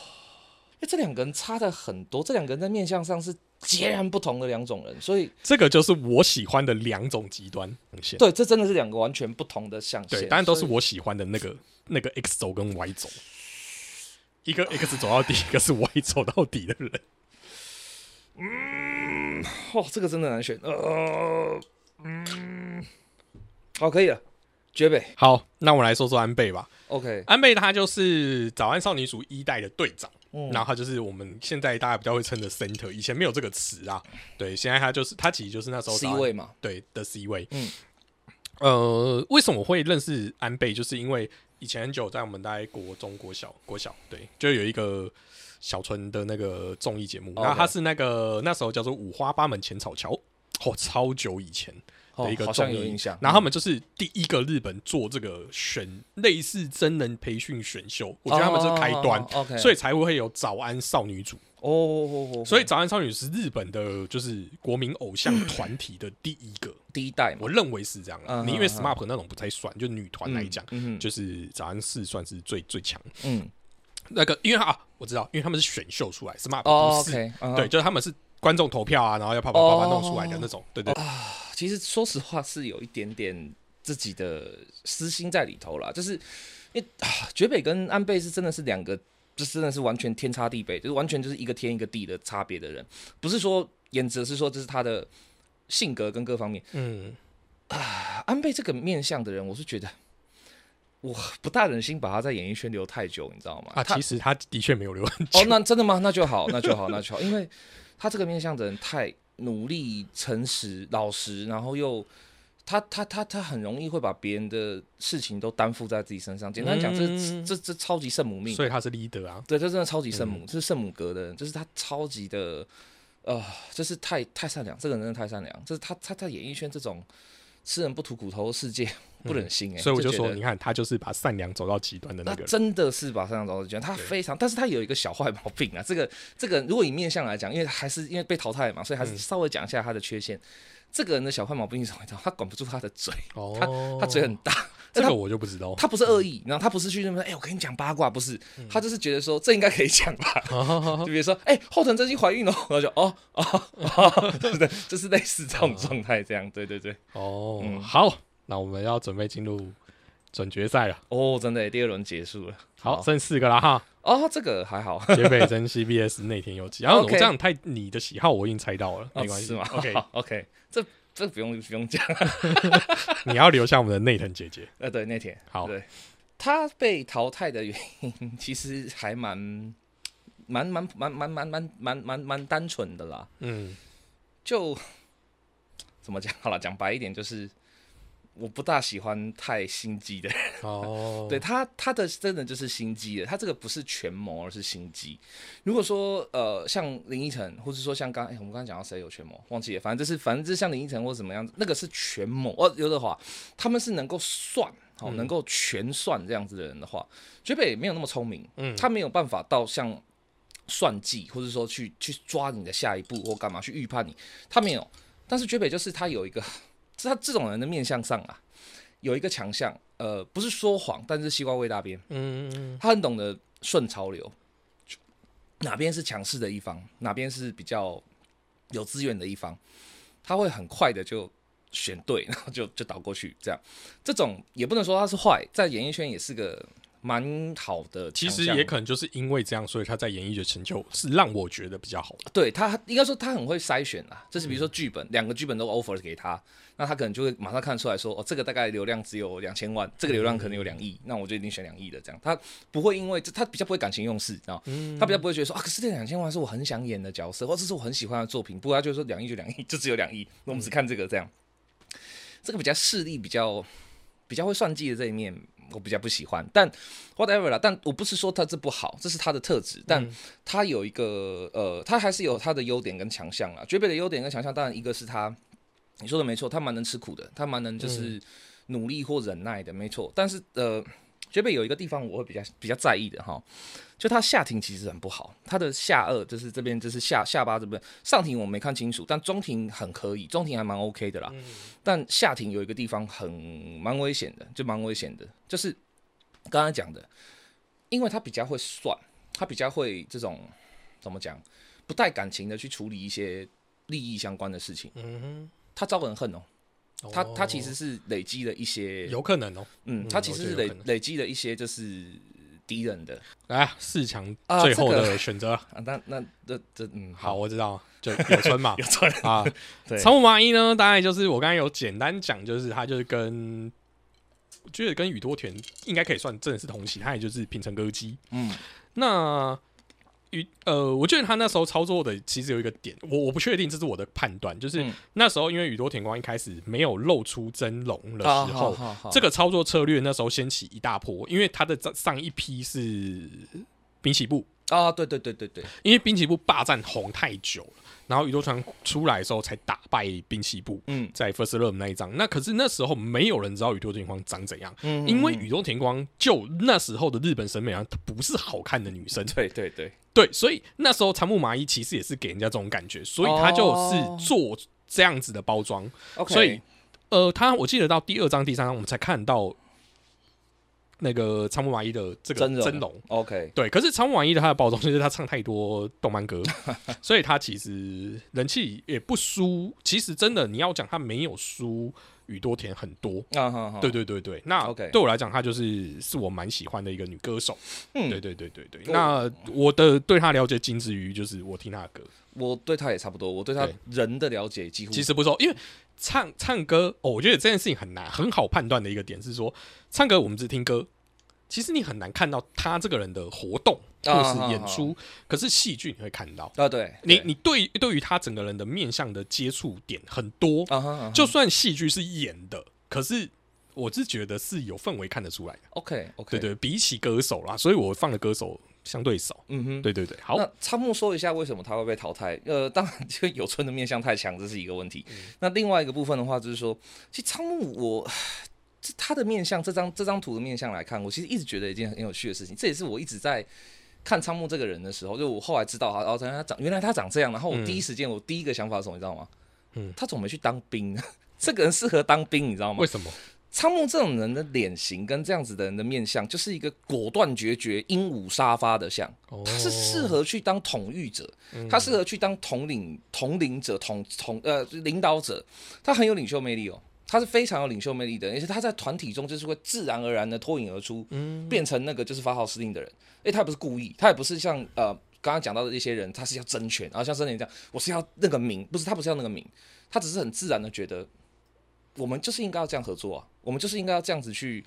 因为这两个人差的很多，这两个人在面相上是截然不同的两种人，所以这个就是我喜欢的两种极端线，对，这真的是两个完全不同的象限，对，当然都是我喜欢的那个那个 X 轴跟 Y 轴。一个 X 走到底，一个是 Y 走到底的人。嗯，哦，这个真的难选。呃，嗯，好，可以了，绝北。好，那我来说说安倍吧。OK，安倍他就是早安少女组一代的队长。然后他就是我们现在大家比较会称的 center，以前没有这个词啊。对，现在他就是他其实就是那时候 C 位嘛，对的 C 位。嗯，呃，为什么我会认识安倍？就是因为以前很久在我们大概国中、国小、国小，对，就有一个小春的那个综艺节目，然后他是那个那时候叫做五花八门浅草桥，哦，超久以前。的一个好像有印象，然后他们就是第一个日本做这个选类似真人培训选秀，我觉得他们是开端所以才会有早安少女组哦。所以早安少女是日本的，就是国民偶像团体的第一个 第一代，我认为是这样。你因为 SMAP 那种不太算，就女团来讲，就是早安四算是最最强。嗯，那个因为啊，我知道，因为他们是选秀出来，SMAP 不是，对，就是他们是观众投票啊，然后要啪啪啪啪弄出来的那种，对对。其实说实话是有一点点自己的私心在里头啦，就是因为啊，绝北跟安倍是真的是两个，这真的是完全天差地别，就是完全就是一个天一个地的差别的人，不是说颜值，是说这是他的性格跟各方面。嗯啊，安倍这个面相的人，我是觉得我不大忍心把他在演艺圈留太久，你知道吗？啊，其实他的确没有留很久。哦，那真的吗？那就好，那就好，那就好，因为他这个面相的人太。努力、诚实、老实，然后又他他他他很容易会把别人的事情都担负在自己身上。简单讲，这这这超级圣母命，所以他是 leader 啊。对，这真的超级圣母，这是圣母格的人，就是他超级的，呃，就是太太善良，这个人真的太善良。就是他他在演艺圈这种吃人不吐骨头的世界。不忍心哎，所以我就说，你看他就是把善良走到极端的那个，真的是把善良走到极端。他非常，但是他有一个小坏毛病啊。这个这个，如果以面相来讲，因为还是因为被淘汰嘛，所以还是稍微讲一下他的缺陷。这个人的小坏毛病是什么？他管不住他的嘴，他他嘴很大。这个我就不知道。他不是恶意，然后他不是去那么哎，我跟你讲八卦，不是，他就是觉得说这应该可以讲吧。就比如说，哎，后藤真希怀孕了，然后就哦哦，对不对？就是类似这种状态，这样，对对对。哦，好。那我们要准备进入准决赛了哦，真的，第二轮结束了，好，剩四个了哈。哦，这个还好，杰北真 CBS 内田有纪，然后我这样太你的喜好，我已经猜到了，没关系嘛。OK OK，这这不用不用讲，你要留下我们的内藤姐姐。呃，对，内田，好，对，他被淘汰的原因其实还蛮蛮蛮蛮蛮蛮蛮蛮蛮蛮单纯的啦。嗯，就怎么讲？好了，讲白一点就是。我不大喜欢太心机的人哦，对他他的真的就是心机的，他这个不是权谋，而是心机。如果说呃像林依晨，或者说像刚哎我们刚刚讲到谁有权谋，忘记了，反正就是反正就是像林依晨或者怎么样子，那个是权谋哦。刘德华他们是能够算哦，能够全算这样子的人的话，绝北没有那么聪明，嗯，他没有办法到像算计，或者说去去抓你的下一步或干嘛去预判你，他没有。但是绝北就是他有一个。是他这种人的面相上啊，有一个强项，呃，不是说谎，但是西瓜味大边，嗯嗯嗯，他很懂得顺潮流，哪边是强势的一方，哪边是比较有资源的一方，他会很快的就选对，然后就就倒过去，这样，这种也不能说他是坏，在演艺圈也是个。蛮好的，其实也可能就是因为这样，所以他在演艺的成就是让我觉得比较好的。对他应该说他很会筛选啦，就是比如说剧本，两个剧本都 offer 给他，那他可能就会马上看出来说，哦，这个大概流量只有两千万，这个流量可能有两亿，那我就一定选两亿的这样。他不会因为这，他比较不会感情用事，啊，他比较不会觉得说啊，可是这两千万是我很想演的角色，或者是我很喜欢的作品，不过他就说两亿就两亿，就只有两亿，那我们只看这个这样。这个比较势力比较比较会算计的这一面。我比较不喜欢，但 whatever 啦，但我不是说他这不好，这是他的特质，但他有一个呃，他还是有他的优点跟强项啦。绝北的优点跟强项，当然一个是他，你说的没错，他蛮能吃苦的，他蛮能就是努力或忍耐的，没错。但是呃，绝北有一个地方我会比较比较在意的哈。就他下庭其实很不好，他的下颚就是这边就是下下巴这边，上庭我没看清楚，但中庭很可以，中庭还蛮 OK 的啦。但下庭有一个地方很蛮危险的，就蛮危险的，就是刚刚讲的，因为他比较会算，他比较会这种怎么讲，不带感情的去处理一些利益相关的事情。嗯哼，他招人恨哦，他他其实是累积了一些，有可能哦，嗯，他其实是累累积了一些就是。敌人的。来四强最后的选择。啊，那那这这嗯好，我知道，就有村嘛，有村。啊。对，长尾麻衣呢，大概就是我刚才有简单讲，就是他就是跟我觉得跟宇多田应该可以算真的是同期，他也就是平成歌姬。嗯，那宇呃，我觉得他那时候操作的其实有一个点，我我不确定，这是我的判断，就是嗯。那时候因为宇多田光一开始没有露出真龙的啊时候，这个操作策略那时候掀起一大波，因为他的上上一批是滨崎步，啊，对对对对对，因为滨崎步霸占红太久了，然后宇多川出来的时候才打败兵器部。嗯。在 First Love 那一章，那可是那时候没有人知道宇多田光长怎样，嗯因为宇多田光就那时候的日本审美上，她不是好看的女生，对对对，对，所以那时候长木麻衣其实也是给人家这种感觉，所以他就是做这样子的包装。所以呃，他我记得到第二章、第三章，我们才看到那个仓木麻衣的这个真容。OK，对，可是仓木麻衣的他的包装就是他唱太多动漫歌，所以他其实人气也不输。其实真的你要讲他没有输宇多田很多。对对对对，那 OK 对我来讲，她就是是我蛮喜欢的一个女歌手。嗯对对对对对。那我的对她了解仅止于就是我听她的歌，我对他也差不多，我对他人的了解几乎其实不错，因为唱唱歌哦，我觉得这件事情很难，很好判断的一个点是说，唱歌我们只听歌，其实你很难看到他这个人的活动或啊是演出，可是戏剧你会看到。啊，对对你你对对于他整个人的面向的接触点很多，就算戏剧是演的，可是我是觉得是有氛围看得出来的。OK OK，对对，比起歌手啦，所以我放的歌手相对少。嗯哼。对对对，好，那仓木说一下为什么他会被淘汰？呃，当然，这个有村的面相太强，这是一个问题。嗯那另外一个部分的话，就是说，其实仓木我这他的面相，这张这张图的面相来看，我其实一直觉得一件很有趣的事情，这也是我一直在看仓木这个人的时候，就我后来知道他，然后他长原来他长这样，然后我第一时间我第一个想法是什么，你知道吗？嗯他怎么没去当兵？这个人适合当兵，你知道吗为？什么？仓木这种人的脸型跟这样子的人的面相，就是一个果断决绝、英武杀伐的相。哦他是适合去当统御者，他适合去当统领统领者、统统呃领导者，他很有领袖魅力哦。他是非常有领袖魅力的，而且他在团体中就是会自然而然的脱颖而出，变成那个就是发号施令的人。诶，他也不是故意，他也不是像呃刚刚讲到的一些人，他是要争权，然后像森林这样，我是要那个名，不是他不是要那个名，他只是很自然的觉得，我们就是应该要这样合作啊，我们就是应该要这样子去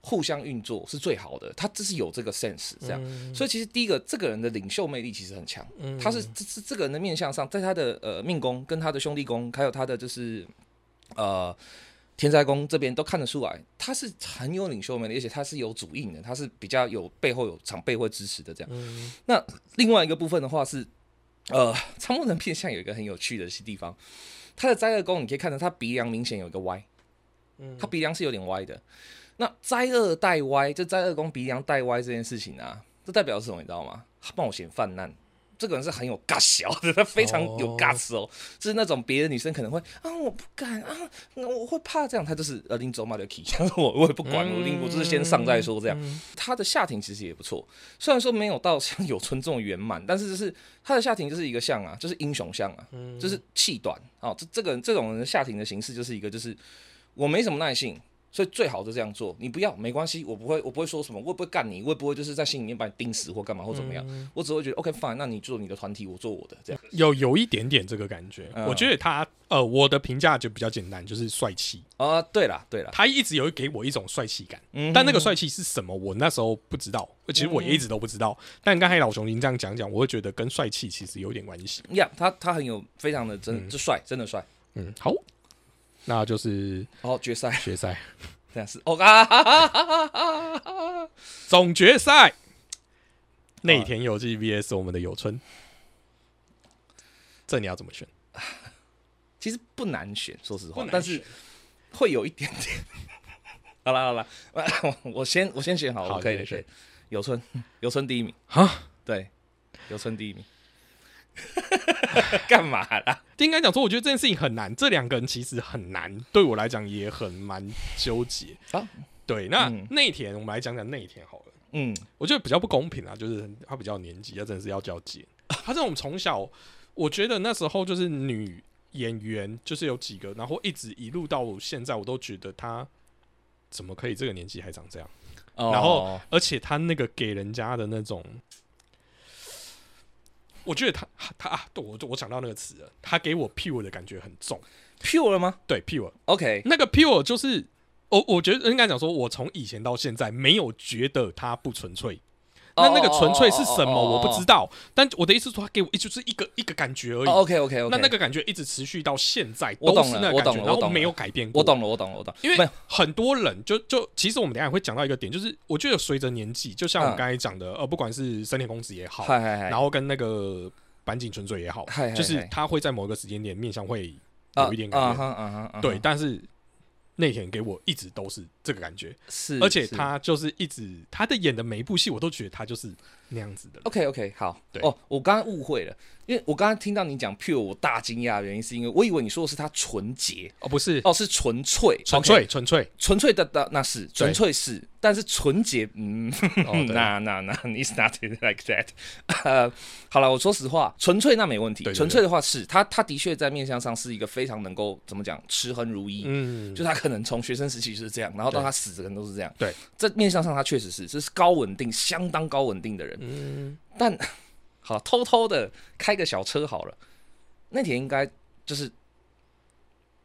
互相运作是最好的。他这是有这个 sense 这样，所以其实第一个这个人的领袖魅力其实很强，他是这这这个人的面相上，在他的呃命宫跟他的兄弟宫，还有他的就是呃。天灾宫这边都看得出来，他是很有领袖魅力，而且他是有主印的，他是比较有背后有长辈会支持的这样。那另外一个部分的话是，呃，仓木人面相有一个很有趣的地方，他的灾厄宫你可以看到他鼻梁明显有一个歪，他鼻梁是有点歪的。那灾厄带歪，就灾厄宫鼻梁带歪这件事情啊，这代表是什么？你知道吗？他冒险泛滥。这个人是很有 guts 的，他非常有 guts 哦，就是那种别的女生可能会啊，我不敢啊，我会怕这样，他就是呃拎走马的 key，我我也不管，我拎我就是先上再说这样。他的下庭其实也不错，虽然说没有到像有村这种圆满，但是就是他的下庭就是一个像啊，就是英雄像啊，就是气短哦，这这个人这种人下庭的形式就是一个就是我没什么耐性。所以最好就这样做，你不要没关系，我不会，我不会说什么，我也不会干你，我也不会就是在心里面把你盯死或干嘛或怎么样，我只会觉得 OK fine，那你做你的团体，我做我的，这样。有有一点点这个感觉。嗯我觉得他呃，我的评价就比较简单，就是帅气。啊，对了，对了，他一直有给我一种帅气感，嗯但那个帅气是什么，我那时候不知道，其实我也一直都不知道。但刚才老熊您这样讲讲，我会觉得跟帅气其实有点关系。呀他他很有非常的真，就帅，真的帅。嗯，好，那就是哦，决赛决赛 这样是哦啊哈哈哈哈哈！总决赛，内田有纪 VS 我们的有春，这你要怎么选？其实不难选，说实，话但是会有一点点。好啦好啦，我我先我先选好，好我可以选可以。有村，有村第一名，啊，对，有村第一名。干嘛啦？应该讲说，我觉得这件事情很难，这两个人其实很难，对我来讲也很蛮纠结。啊，对，那嗯内田，我们来讲讲内田好了。嗯，我觉得比较不公平啊，就是他比较年纪，他真的是要交接。他这种从小，我觉得那时候就是女演员，就是有几个，然后一直一路到现在，我都觉得他怎么可以这个年纪还长这样？哦然后而且他那个给人家的那种，我觉得他他啊，对我我想到那个词了，他给我 pure 的感觉很重。pure 了吗对 pure，？OK，那个 pure 就是我我觉得应该讲说，我从以前到现在没有觉得它不纯粹，那那个纯粹是什么我不知道，但我的意思说，他给我一就是一个一个感觉而已。OK OK OK，那那个感觉一直持续到现在，我懂都是了我那个感觉，然后没有改变过。我懂了，我懂了，我懂，因为很多人就就其实我们等下会讲到一个点，就是我觉得随着年纪，就像我刚才讲的，呃，不管是森田公子也好，然后跟那个板井纯粹也好就是他会在某一个时间点面向会啊有一点改变，对，但是内田给我一直都是这个感觉，是，而且他就是一直他的演的每一部戏，我都觉得他就是那样子的。OK OK 好。对。哦，我刚刚误会了，因为我刚刚听到你讲 pure，我大惊讶的原因是因为我以为你说的是他纯洁哦，不是。哦，是纯粹纯 OK，粹纯粹，纯粹的的那是纯粹是，但是纯洁嗯，哦 对。那那那 it's not like that 呃，好了，我说实话，纯粹那没问题，对对对。纯粹的话是他他的确在面相上是一个非常能够怎么讲持恒如一，嗯，就他可能从学生时期就是这样，然后到对。他死的人都是这样。对，在面相上他确实是，这是高稳定、相当高稳定的人。嗯，但 好偷偷的开个小车好了，那天应该就是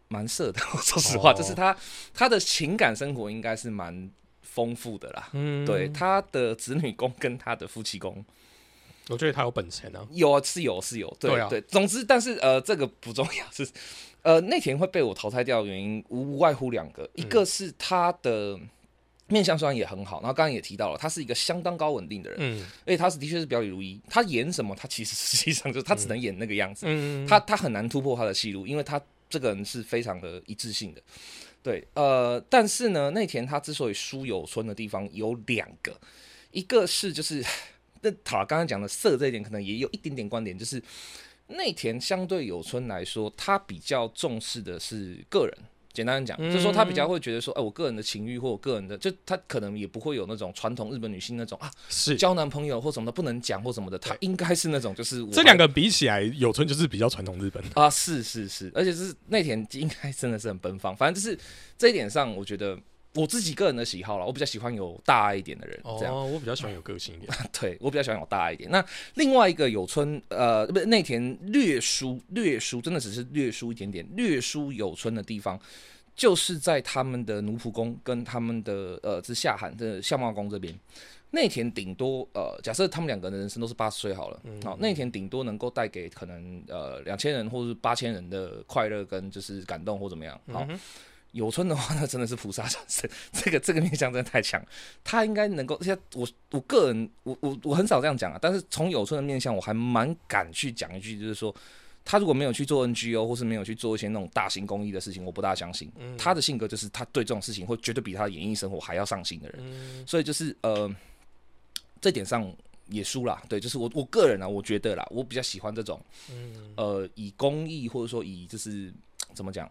蛮色的。我说实话，哦就是他他的情感生活应该是蛮丰富的啦。嗯对，他的子女宫跟他的夫妻宫我觉得他有本钱啊，有啊是有是有，对对啊对。总之，但是呃，这个不重要，是呃内田会被我淘汰掉的原因无外乎两个，一嗯个是他的面相虽然也很好，然后刚刚也提到了，他是一个相当高稳定的人，嗯而且他是的确是表里如一，他演什么，他其实实际上就是他只能演那个样子，嗯，他他很难突破他的戏路，因为他这个人是非常的一致性的。对，呃，但是呢，内田他之所以输有村的地方有两个，一个是就是那好了，刚刚讲的色这一点可能也有一点点观点，就是内田相对有村来说，他比较重视的是个人。简单讲，就是说他比较会觉得说，哎、我个人的情欲或我个人的，就他可能也不会有那种传统日本女性那种啊，是。交男朋友或什么的不能讲或什么的，他应该是那种就是我这两个比起来，有村就是比较传统日本。啊，是是是，而且是内田应该真的是很奔放，反正就是这一点上，我觉得我自己个人的喜好了，我比较喜欢有大爱一点的人，这样，哦，我比较喜欢有个性一点。对我比较喜欢有大爱一点。那另外一个有村呃，不是内田略输略输，真的只是略输一点点，略输有村的地方。就是在他们的奴仆宫跟他们的呃之下海的相貌宫这边，内田顶多呃，假设他们两个人人生都是八十岁好了，好、内田顶多能够带给可能呃两千人或是八千人的快乐跟就是感动或怎么样。好，有村的话那真的是菩萨转身，这个这个面相真的太强，他应该能够。而且我我个人我我我很少这样讲啊，但是从有村的面相，我还蛮敢去讲一句，就是说。他如果没有去做 NGO，或是没有去做一些那种大型公益的事情，我不大相信。他的性格就是他对这种事情会绝对比他的演艺生活还要上心的人。所以就是呃，这点上也输了。对，就是我我个人啊，我觉得啦，我比较喜欢这种，呃，以公益或者说以就是怎么讲。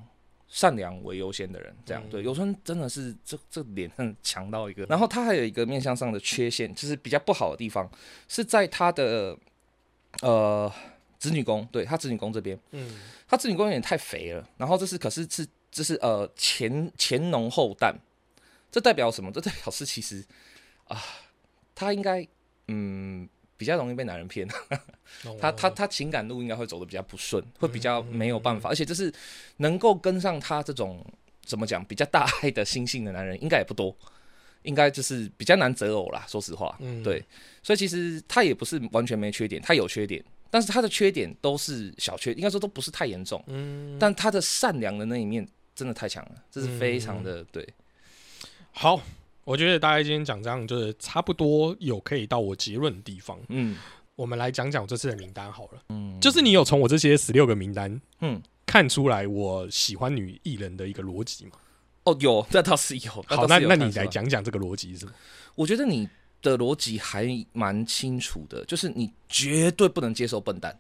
善良为优先的人，这样对有村真的是这这脸很强到一个，然后他还有一个面相上的缺陷，就是比较不好的地方是在他的呃子女宫，对他子女宫这边，嗯，他子女宫有点太肥了，然后这是可是是这是呃前前浓后淡，这代表什么？这代表是其实啊，他应该嗯比较容易被男人骗，他他他情感路应该会走的比较不顺，会比较没有办法，而且就是能够跟上他这种怎么讲比较大爱的心性的男人，应该也不多。应该就是比较难择偶啦，说实话，嗯。对，所以其实他也不是完全没缺点，他有缺点，但是他的缺点都是小缺，应该说都不是太严重，嗯，但他的善良的那一面真的太强了，这是非常的、对，好，我觉得大家今天讲这样，就是差不多有可以到我结论的地方。嗯我们来讲讲这次的名单好了，嗯，就是你有从我这些十六个名单嗯，看出来我喜欢女艺人的一个逻辑吗？哦有，这倒是有，好，那那你来讲讲这个逻辑是？我觉得你的逻辑还蛮清楚的，就是你绝对不能接受笨蛋。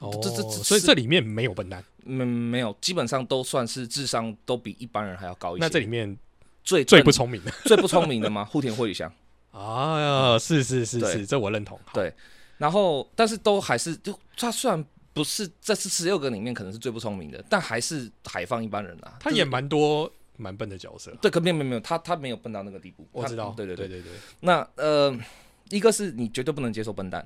哦这这这所以这里面没有笨蛋，嗯，没有，基本上都算是智商都比一般人还要高一些。那这里面最最不聪明的 最不聪明的吗？户田惠梨香。啊，是是是是，这我认同。对然后，但是都还是就他虽然不是这是十六个里面可能是最不聪明的，但还是海放一般人啊。他演蛮多蛮笨的角色，对，可没有没有没有，他他没有笨到那个地步。我知道。对对对。对对对，那呃，一个是你绝对不能接受笨蛋，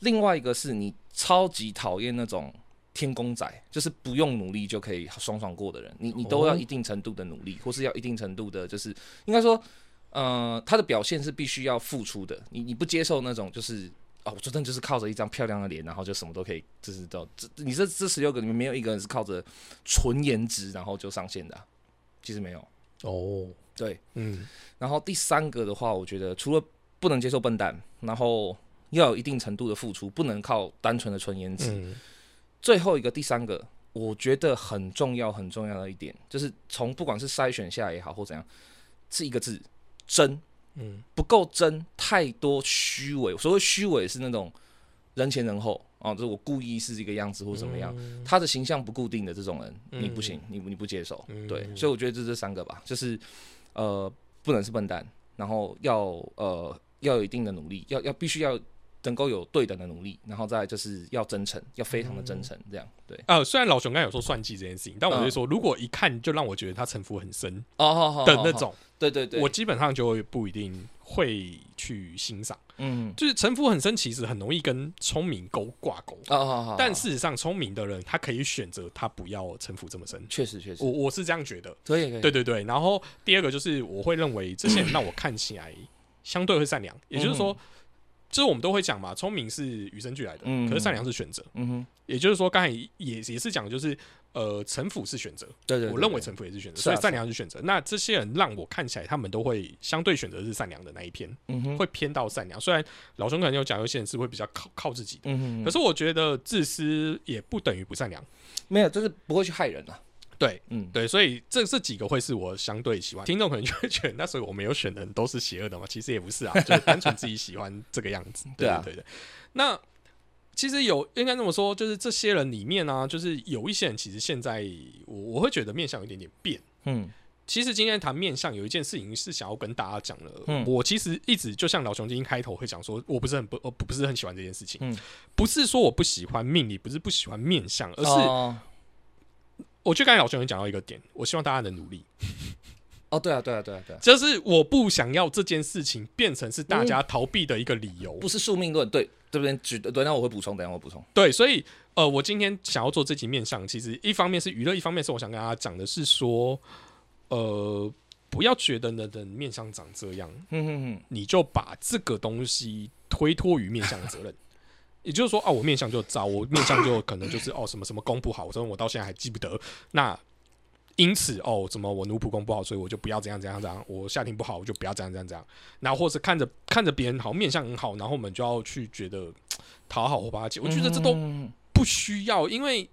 另外一个是你超级讨厌那种天公仔，就是不用努力就可以爽爽过的人。你你都要哦一定程度的努力，或是要一定程度的，就是应该说。呃，他的表现是必须要付出的，你你不接受那种就是。哦，我昨天就是靠着一张漂亮的脸，然后就什么都可以，就是到这你这这十六个里面没有一个人是靠着纯颜值然后就上线的啊、其实没有。哦，对，嗯然后第三个的话，我觉得除了不能接受笨蛋，然后要有一定程度的付出，不能靠单纯的纯颜值。嗯最后一个第三个，我觉得很重要很重要的一点，就是从不管是筛选下也好或怎样，是一个字真，嗯。不够真，太多虚伪。所谓虚伪是那种人前人后啊，就是我故意是这个样子或怎么样，他的形象不固定的这种人，你不行，你你不接受，嗯。对，所以我觉得这这三个吧，就是呃，不能是笨蛋，然后要呃要有一定的努力，要要必须要能够有对等的努力，然后再就是要真诚，要非常的真诚，这样对。呃，虽然老熊刚才有说算计这件事情，但我嗯会说，如果一看就让我觉得他城府很深哦，的那，种，对对对，我基本上就会不一定会去欣赏。嗯，就是城府很深，其实很容易跟聪明勾挂钩。哦但事实上，聪明的人他可以选择他不要城府这么深。确实确实我我是这样觉得，可以可以，对对对。然后第二个就是，我会认为这些人让我看起来相对会善良，也就是说，就是我们都会讲嘛，聪明是与生俱来的，嗯可是善良是选择。嗯哼，也就是说，刚才也也是讲，就是呃，城府是选择，对对，我认为城府也是选择，啊所以善良是选择。那这些人让我看起来，他们都会相对选择是善良的那一篇，嗯哼，会偏到善良。虽然老兄可能有讲，有些人是会比较靠靠自己的，嗯哼，可是我觉得自私也不等于不善良。没有，就是不会去害人啊，对嗯，对，所以这这几个会是我相对喜欢。听众可能就会觉得，那所以我没有选的人都是邪恶的嘛？其实也不是啊，就是单纯自己喜欢这个样子。对对啊对的。那其实有应该这么说，就是这些人里面呢、就是有一些人其实现在我我会觉得面相有一点点变。嗯其实今天谈面相有一件事情是想要跟大家讲的。嗯我其实一直就像老熊今天开头会讲说，我不是很不我不是很喜欢这件事情。嗯不是说我不喜欢命理，不是不喜欢面相，而是、哦我觉得刚才老兄有讲到一个点，我希望大家能努力。哦，对啊对啊对啊对啊，就是我不想要这件事情变成是大家逃避的一个理由。不是宿命论，对这边举对，那我会补充，等下我补充，对，所以呃，我今天想要做这集面相，其实一方面是娱乐，一方面是我想跟大家讲的是说，呃，不要觉得你的面相长这样，嗯哼哼，你就把这个东西推脱于面相的责任。也就是说，哦，我面相就糟，我面相就可能就是哦什么什么功不好，所以我到现在还记不得。那因此，哦，怎么我奴仆功不好，所以我就不要怎样怎样怎样。我夏天不好，我就不要这样这样这样。然后或是看着看着别人好面相很好，然后我们就要去觉得讨好我巴结。我觉得这都嗯不需要，因为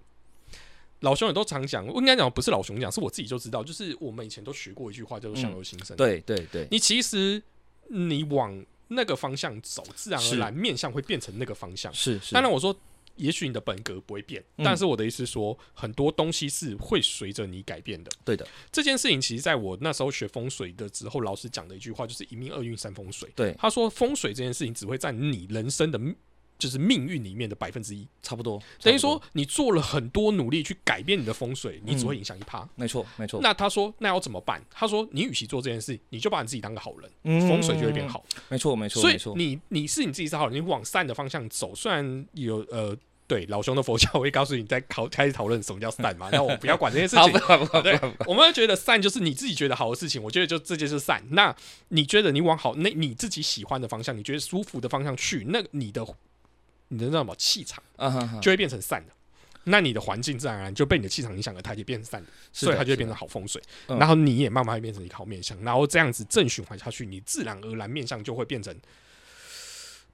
老兄也都常讲，我应该讲不是老熊讲，是我自己就知道，就是我们以前都学过一句话，叫做“相由心生”。对对对，你其实你往那个方向走，自然而然面相会变成那个方向。是是，当然，我说也许你的本格不会变，嗯但是我的意思是说，很多东西是会随着你改变的。对的，这件事情其实在我那时候学风水的时候，老师讲的一句话就是“一命二运三风水”。对，他说风水这件事情只会在你人生的就是命运里面的百分之一，差不多，等于说你做了很多努力去改变你的风水，你只嗯会影响一趴。没错没错，那他说那要怎么办？他说你与其做这件事，你就把你自己当个好人，嗯风水就会变，好。没错没错所以，你你是你自己是好人，你往善的方向走。虽然有呃，对老兄的佛教我会告诉你在考开始讨论什么叫善嘛，那我不要管这件事情对，我们会觉得善就是你自己觉得好的事情，我觉得就这就是善。那你觉得你往好那你自己喜欢的方向，你觉得舒服的方向去，那你的你的那什么气场就会变成善的。那你的环境自然而然就被你的气场影响了，它也变成善的，所以它就会变成好风水。嗯然后你也慢慢会变成一个好面相，然后这样子正循环下去，你自然而然面相就会变成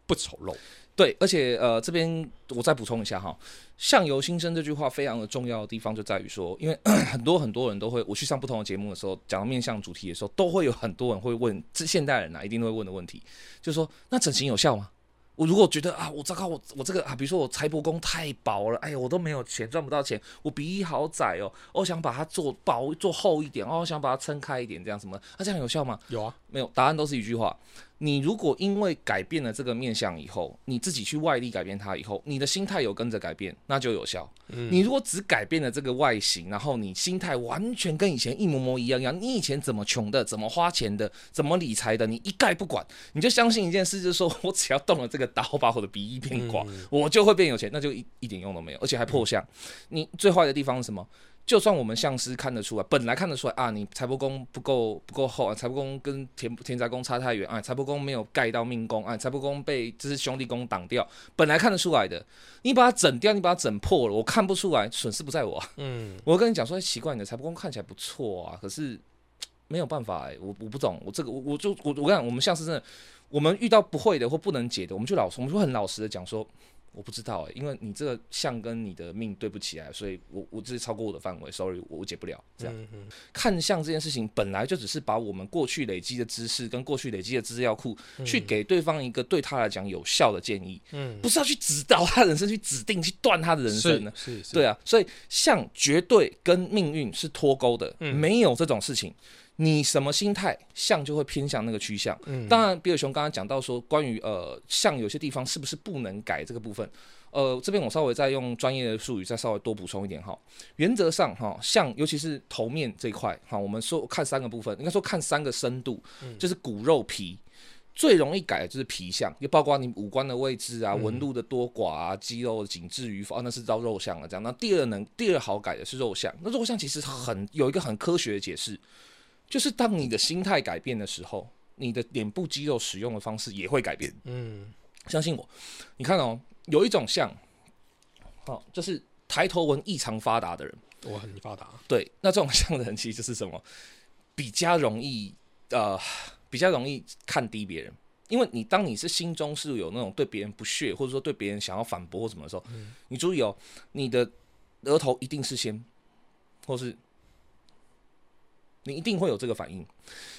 不丑陋。对，而且呃，这边我再补充一下哈，“相由心生”这句话非常的重要的地方就在于说，因为 很多很多人都会，我去上不同的节目的时候，讲到面相主题的时候，都会有很多人会问，这现代人啊一定会问的问题，就是说，那整形有效吗？我如果觉得啊，我糟糕，我我这个啊，比如说我财帛宫太薄了，哎呀，我都没有钱，赚不到钱，我鼻翼好窄哦，我想把它做薄做厚一点，哦，我想把它撑开一点，这样什么？那、这样有效吗？有啊，没有，答案都是一句话。你如果因为改变了这个面相以后，你自己去外力改变它以后，你的心态有跟着改变，那就有效。嗯你如果只改变了这个外形，然后你心态完全跟以前一模模一样样，你以前怎么穷的，怎么花钱的，怎么理财的，你一概不管，你就相信一件事，就是说我只要动了这个刀，把我的鼻翼变广，嗯我就会变有钱，那就一一点用都没有，而且还破相。你最坏的地方是什么？就算我们相师看得出来，本来看得出来啊，你财帛宫不够不够厚啊，财帛宫跟田田宅宫差太远啊，财帛宫没有盖到命宫啊，财帛宫被这是兄弟宫挡掉，本来看得出来的，你把它整掉，你把它整破了，我看不出来，损失不在我、啊。嗯，我跟你讲说，奇怪，你的财帛宫看起来不错啊，可是没有办法哎、我我不懂，我这个我我就我我跟你讲，我们相师真的，我们遇到不会的或不能解的，我们就老实，我们就很老实的讲说，我不知道哎、因为你这个相跟你的命对不起来，所以我我这是超过我的范围，sorry，我我解不了。这样、嗯嗯看相这件事情本来就只是把我们过去累积的知识跟过去累积的资料库，去给对方一个对他来讲有效的建议，嗯，不是要去指导他的人生，去指定去断他的人生呢。是是，对啊，所以相绝对跟命运是脱钩的，嗯没有这种事情。你什么心态，相就会偏向那个趋向。嗯当然，比尔熊刚刚讲到说，关于呃相有些地方是不是不能改这个部分，呃，这边我稍微再用专业的术语再稍微多补充一点哈。原则上哈，相尤其是头面这一块哈，我们说看三个部分，应该说看三个深度，就是骨肉皮。最容易改的就是皮相，就包括你五官的位置啊、纹路的多寡啊、肌肉的紧致与否，啊，那是到肉相了。这样，那第二能第二好改的是肉相。那肉相其实很有一个很科学的解释，就是当你的心态改变的时候，你的脸部肌肉使用的方式也会改变。嗯相信我，你看哦，有一种像，好、就是抬头纹异常发达的人。我很发达，对，那这种像的人其实就是什么？比较容易呃，比较容易看低别人，因为你当你是心中是有那种对别人不屑，或者说对别人想要反驳或什么的时候，你注意哦，你的额头一定是先，或是你一定会有这个反应。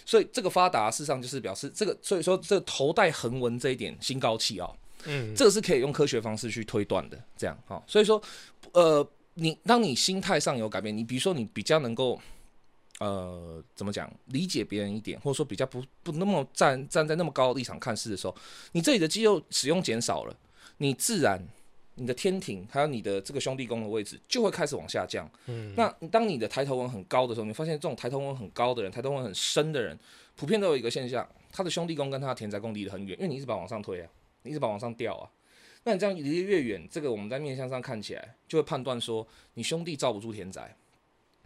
所以这个发达事实上就是表示这个，所以说这个头戴横纹这一点心高气傲。嗯这个是可以用科学方式去推断的，这样哈、哦。所以说，呃，你当你心态上有改变，你比如说你比较能够，呃，怎么讲，理解别人一点，或者说比较不不那么站站在那么高的立场看事的时候，你这里的肌肉使用减少了，你自然你的天庭还有你的这个兄弟宫的位置就会开始往下降。嗯，那当你的抬头纹很高的时候，你发现这种抬头纹很高的人，抬头纹很深的人，普遍都有一个现象，他的兄弟宫跟他的田宅宫离得很远，因为你一直把它往上推啊，你一直把它往上调啊。那你这样离得越远，这个我们在面相上看起来就会判断说，你兄弟罩不住田宅，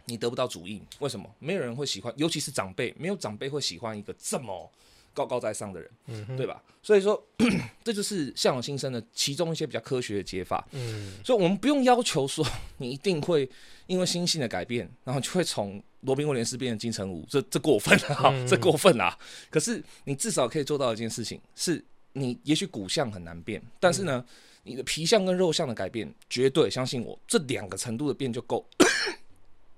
你得不到主印。为什么？没有人会喜欢，尤其是长辈，没有长辈会喜欢一个这么高高在上的人，嗯对吧？所以说，这就是向往新生的其中一些比较科学的解法。嗯所以我们不用要求说你一定会因为心性的改变，然后就会从罗宾威廉斯变成金城武，这这过分了啊，这过分啊！可是你至少可以做到一件事情，是你也许骨相很难变，但是呢，你的皮相跟肉相的改变，绝对相信我，这两个程度的变就够，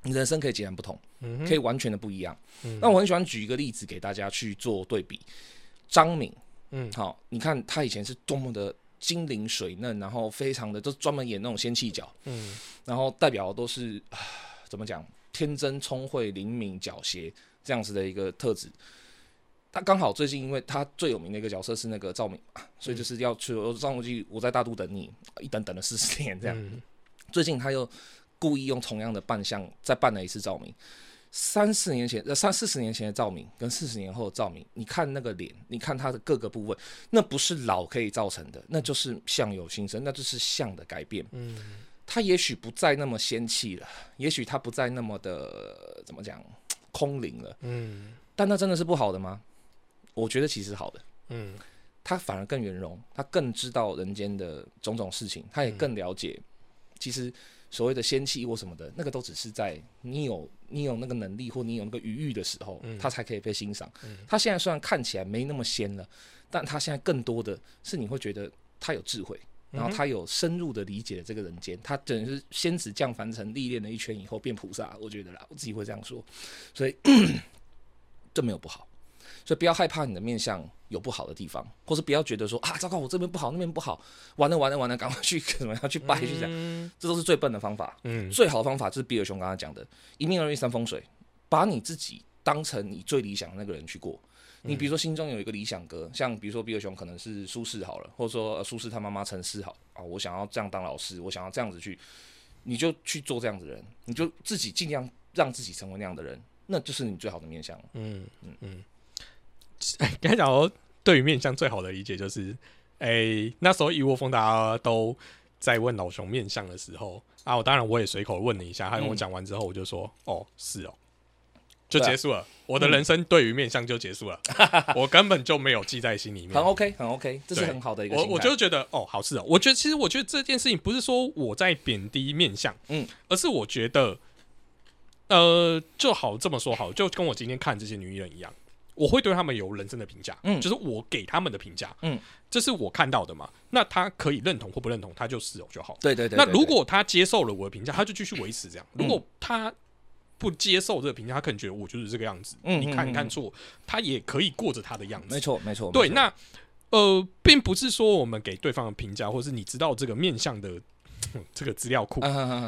你人生可以截然不同，嗯可以完全的不一样。嗯那我很喜欢举一个例子给大家去做对比，张敏，嗯好，你看他以前是多么的精灵水嫩，然后非常的就专门演那种仙气角，嗯然后代表都是啊怎么讲，天真聪慧、灵敏、狡黠这样子的一个特质。他刚好最近，因为他最有名的一个角色是那个赵敏嘛，所以就是要去张无忌，我在大都等你，一等等了四十年这样。嗯最近他又故意用同样的扮相再扮了一次照明。三四年前，呃，三四十年前的照明跟四十年后的照明，你看那个脸，你看他的各个部位，那不是老可以造成的，那就是相由心生，那就是相的改变。嗯他也许不再那么仙气了，也许他不再那么的怎么讲空灵了，嗯但那真的是不好的吗？我觉得其实好的，嗯他反而更圆融，他更知道人间的种种事情，他也更了解，其实所谓的仙气或什么的，那个都只是在你有你有那个能力或你有那个余裕的时候，他才可以被欣赏。他现在虽然看起来没那么仙了，但他现在更多的是你会觉得他有智慧。然后他有深入的理解了这个人间，他等于是仙子降凡尘，历练了一圈以后变菩萨，我觉得啦，我自己会这样说，所以 这没有不好，所以不要害怕你的面相有不好的地方，或是不要觉得说啊，糟糕，我这边不好，那边不好，完了完了完了，赶快去 怎么样去拜去讲，这都是最笨的方法。嗯最好的方法就是比尔熊刚刚讲的，一命二运三风水，把你自己当成你最理想的那个人去过。你比如说心中有一个理想哥，像比如说比尔熊可能是苏轼好了，或者说呃苏轼他妈妈陈氏好啊，我想要这样当老师，我想要这样子去，你就去做这样子的人，你就自己尽量让自己成为那样的人，那就是你最好的面相。嗯嗯嗯。哎，刚才讲说，对于面相最好的理解就是，哎、那时候一窝蜂大家都在问老熊面相的时候，啊，我当然我也随口问了一下，他跟我讲完之后，我就说，哦，是哦，就结束了。我的人生对于面相就结束了，我根本就没有记在心里面很。OK，很 OK，这是很好的一个我。我就觉得哦，好事哦。我觉得其实我觉得这件事情不是说我在贬低面相，嗯，而是我觉得，呃，就好这么说好，就跟我今天看这些女艺人一样，我会对他们有人生的评价，嗯就是我给他们的评价，嗯，这是我看到的嘛。那他可以认同或不认同，他就是哦就好。对对对。那如果他接受了我的评价，他就继续维持这样；嗯如果他不接受这个评价，他可能觉得我就是这个样子，你看你看错，他也可以过着他的样子没。错没错，对，那呃，并不是说我们给对方的评价，或是你知道这个面向的 这个资料库，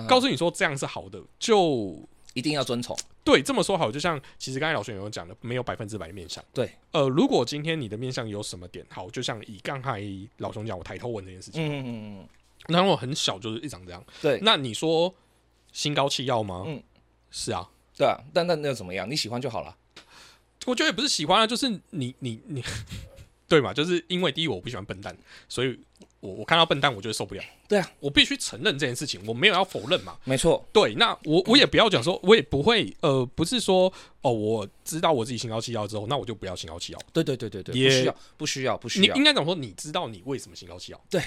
告诉你说这样是好的，就一定要遵从。对这么说好。就像其实刚才老师有讲的，没有百分之百的面相。对，呃，如果今天你的面相有什么点好，就像以刚才老兄讲我抬头纹这件事情，嗯嗯嗯嗯，然后我很小就是一长这样，对那你说心高气傲吗？嗯，是啊。对啊，但那那又怎么样？你喜欢就好了。我觉得也不是喜欢啊，就是你你你，对嘛？就是因为第一我不喜欢笨蛋，所以我我看到笨蛋我就会受不了。对啊，我必须承认这件事情，我没有要否认嘛。没错，对，那我我也不要讲说，我也不会呃，不是说哦，我知道我自己心高气傲之后，那我就不要心高气傲。对对对对对，也不需要不需要不需要你应。该讲说，你知道你为什么心高气傲？对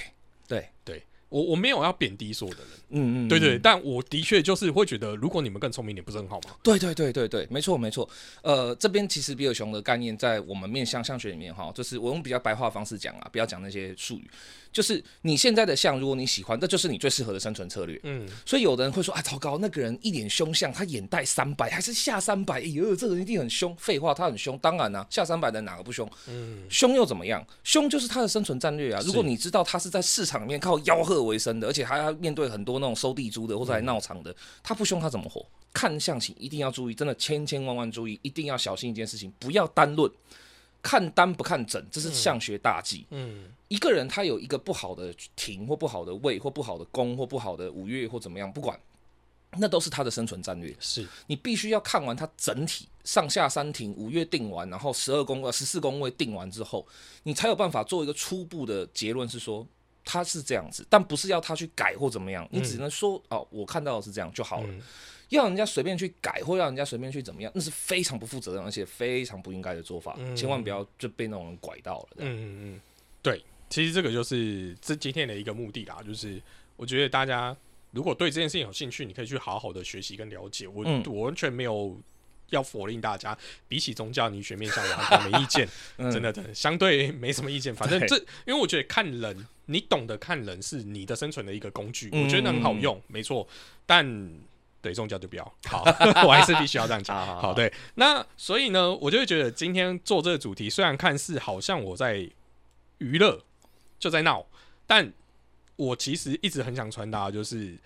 对，对我我没有要贬低所有的人，嗯嗯，对对，嗯但我的确就是会觉得，如果你们更聪明一点，不是很好吗？对对对对对，没错没错。呃，这边其实比尔熊的概念在我们面向相学里面哈，就是我用比较白话的方式讲啊，不要讲那些术语。就是你现在的相，如果你喜欢，这就是你最适合的生存策略。嗯，所以有的人会说啊，糟糕，那个人一脸凶相，他眼袋三百还是下三百？哎呦，这个人一定很凶。废话，他很凶，当然啦、下三百的哪个不凶？嗯，凶又怎么样？凶就是他的生存战略啊。如果你知道他是在市场里面靠吆喝为生的，而且还要面对很多那种收地租的或者来闹场的，他不凶他怎么活？看象棋一定要注意，真的千千万万注意，一定要小心一件事情，不要单论，看单不看整，这是相学大忌。嗯，一个人他有一个不好的停或不好的位或不好的宫或不好的五月或怎么样，不管，那都是他的生存战略。是你必须要看完他整体上下三庭五月定完，然后十二宫呃十四宫位定完之后，你才有办法做一个初步的结论，是说他是这样子，但不是要他去改或怎么样，你只能说、哦，我看到的是这样就好了。嗯要人家随便去改，或要人家随便去怎么样，那是非常不负责任，而且非常不应该的做法。嗯千万不要就被那种人拐到了。嗯嗯嗯，对，其实这个就是这今天的一个目的啦，就是我觉得大家如果对这件事情有兴趣，你可以去好好的学习跟了解。我、嗯我完全没有要否定大家，比起宗教，你学面向我没意见，嗯真的真的相对没什么意见。反正这，因为我觉得看人，你懂得看人是你的生存的一个工具，嗯我觉得那很好用，没错。但对宗教就不要好，我还是必须要这样讲。好好好，对，那所以呢，我就会觉得今天做这个主题，虽然看似好像我在娱乐，就在闹，但我其实一直很想传达，就是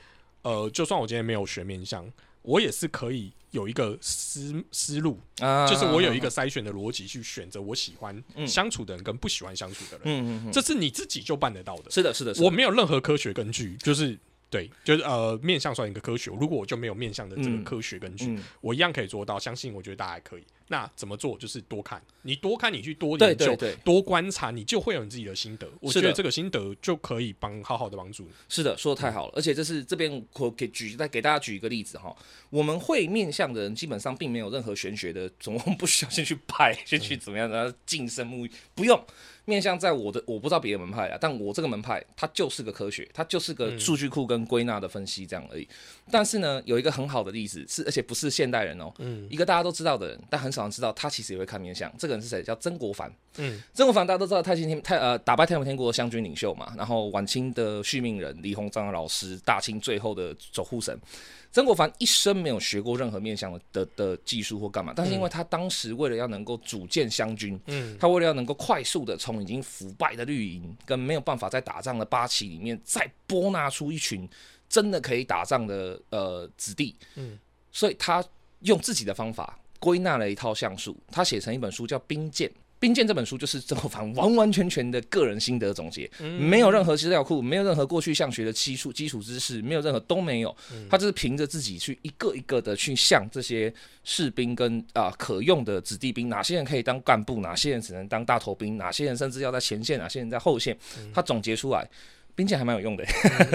呃，就算我今天没有学面相，我也是可以有一个思思路，啊就是我有一个筛选的逻辑去选择我喜欢嗯相处的人跟不喜欢相处的人，嗯嗯嗯，这是你自己就办得到的。是的，是的，是的我没有任何科学根据，就是对，就是呃，面向算一个科学。如果我就没有面向的这个嗯科学根据，嗯我一样可以做到。相信我觉得大家还可以。那怎么做？就是多看，你多看，你去多研究，对对对，多观察，你就会有你自己的心得。我觉得这个心得就可以帮好好的帮助你。是的，说的太好了，而且这是这边我给举再给大家举一个例子哈，我们会面向的人基本上并没有任何玄学的，总共不需要先去拜，先去怎么样，然后晋升沐浴，不用。面向在我的我不知道别的门派啊，但我这个门派它就是个科学，它就是个数据库跟归纳的分析这样而已。但是呢，有一个很好的例子是，而且不是现代人哦，嗯一个大家都知道的人，但很少人知道他其实也会看面相。这个人是谁？叫曾国藩。嗯，曾国藩大家都知道太清天太呃打败太平天国的湘军领袖嘛，然后晚清的续命人李鸿章的老师，大清最后的守护神。曾国藩一生没有学过任何面相的的的技术或干嘛，但是因为他当时为了要能够组建湘军，嗯，他为了要能够快速的从已经腐败的绿营跟没有办法再打仗的八旗里面再拨纳出一群真的可以打仗的呃子弟，嗯，所以他用自己的方法归纳了一套相术，他写成一本书叫《兵谏》。《兵谏》这本书就是曾国藩完完全全的个人心得总结，没有任何资料库，没有任何过去相学的基础基础知识，没有任何都没有，他就是凭着自己去一个一个的去向这些士兵跟啊、可用的子弟兵，哪些人可以当干部，哪些人只能当大头兵，哪些人甚至要在前线，哪些人在后线，他总结出来。并且还蛮有用的，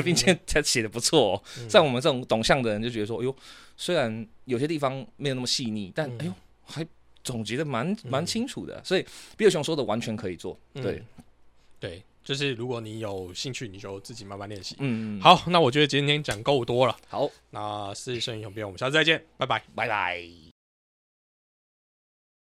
并且他写的不错哦。像我们这种懂相的人就觉得说，哎呦，虽然有些地方没有那么细腻，但哎呦，还总结的蛮蛮清楚的。所以比尔熊说的完全可以做，对对，就是如果你有兴趣，你就自己慢慢练习。嗯，好，那我觉得今天讲够多了。好，那是摄影熊编，我们下次再见，拜拜，拜拜。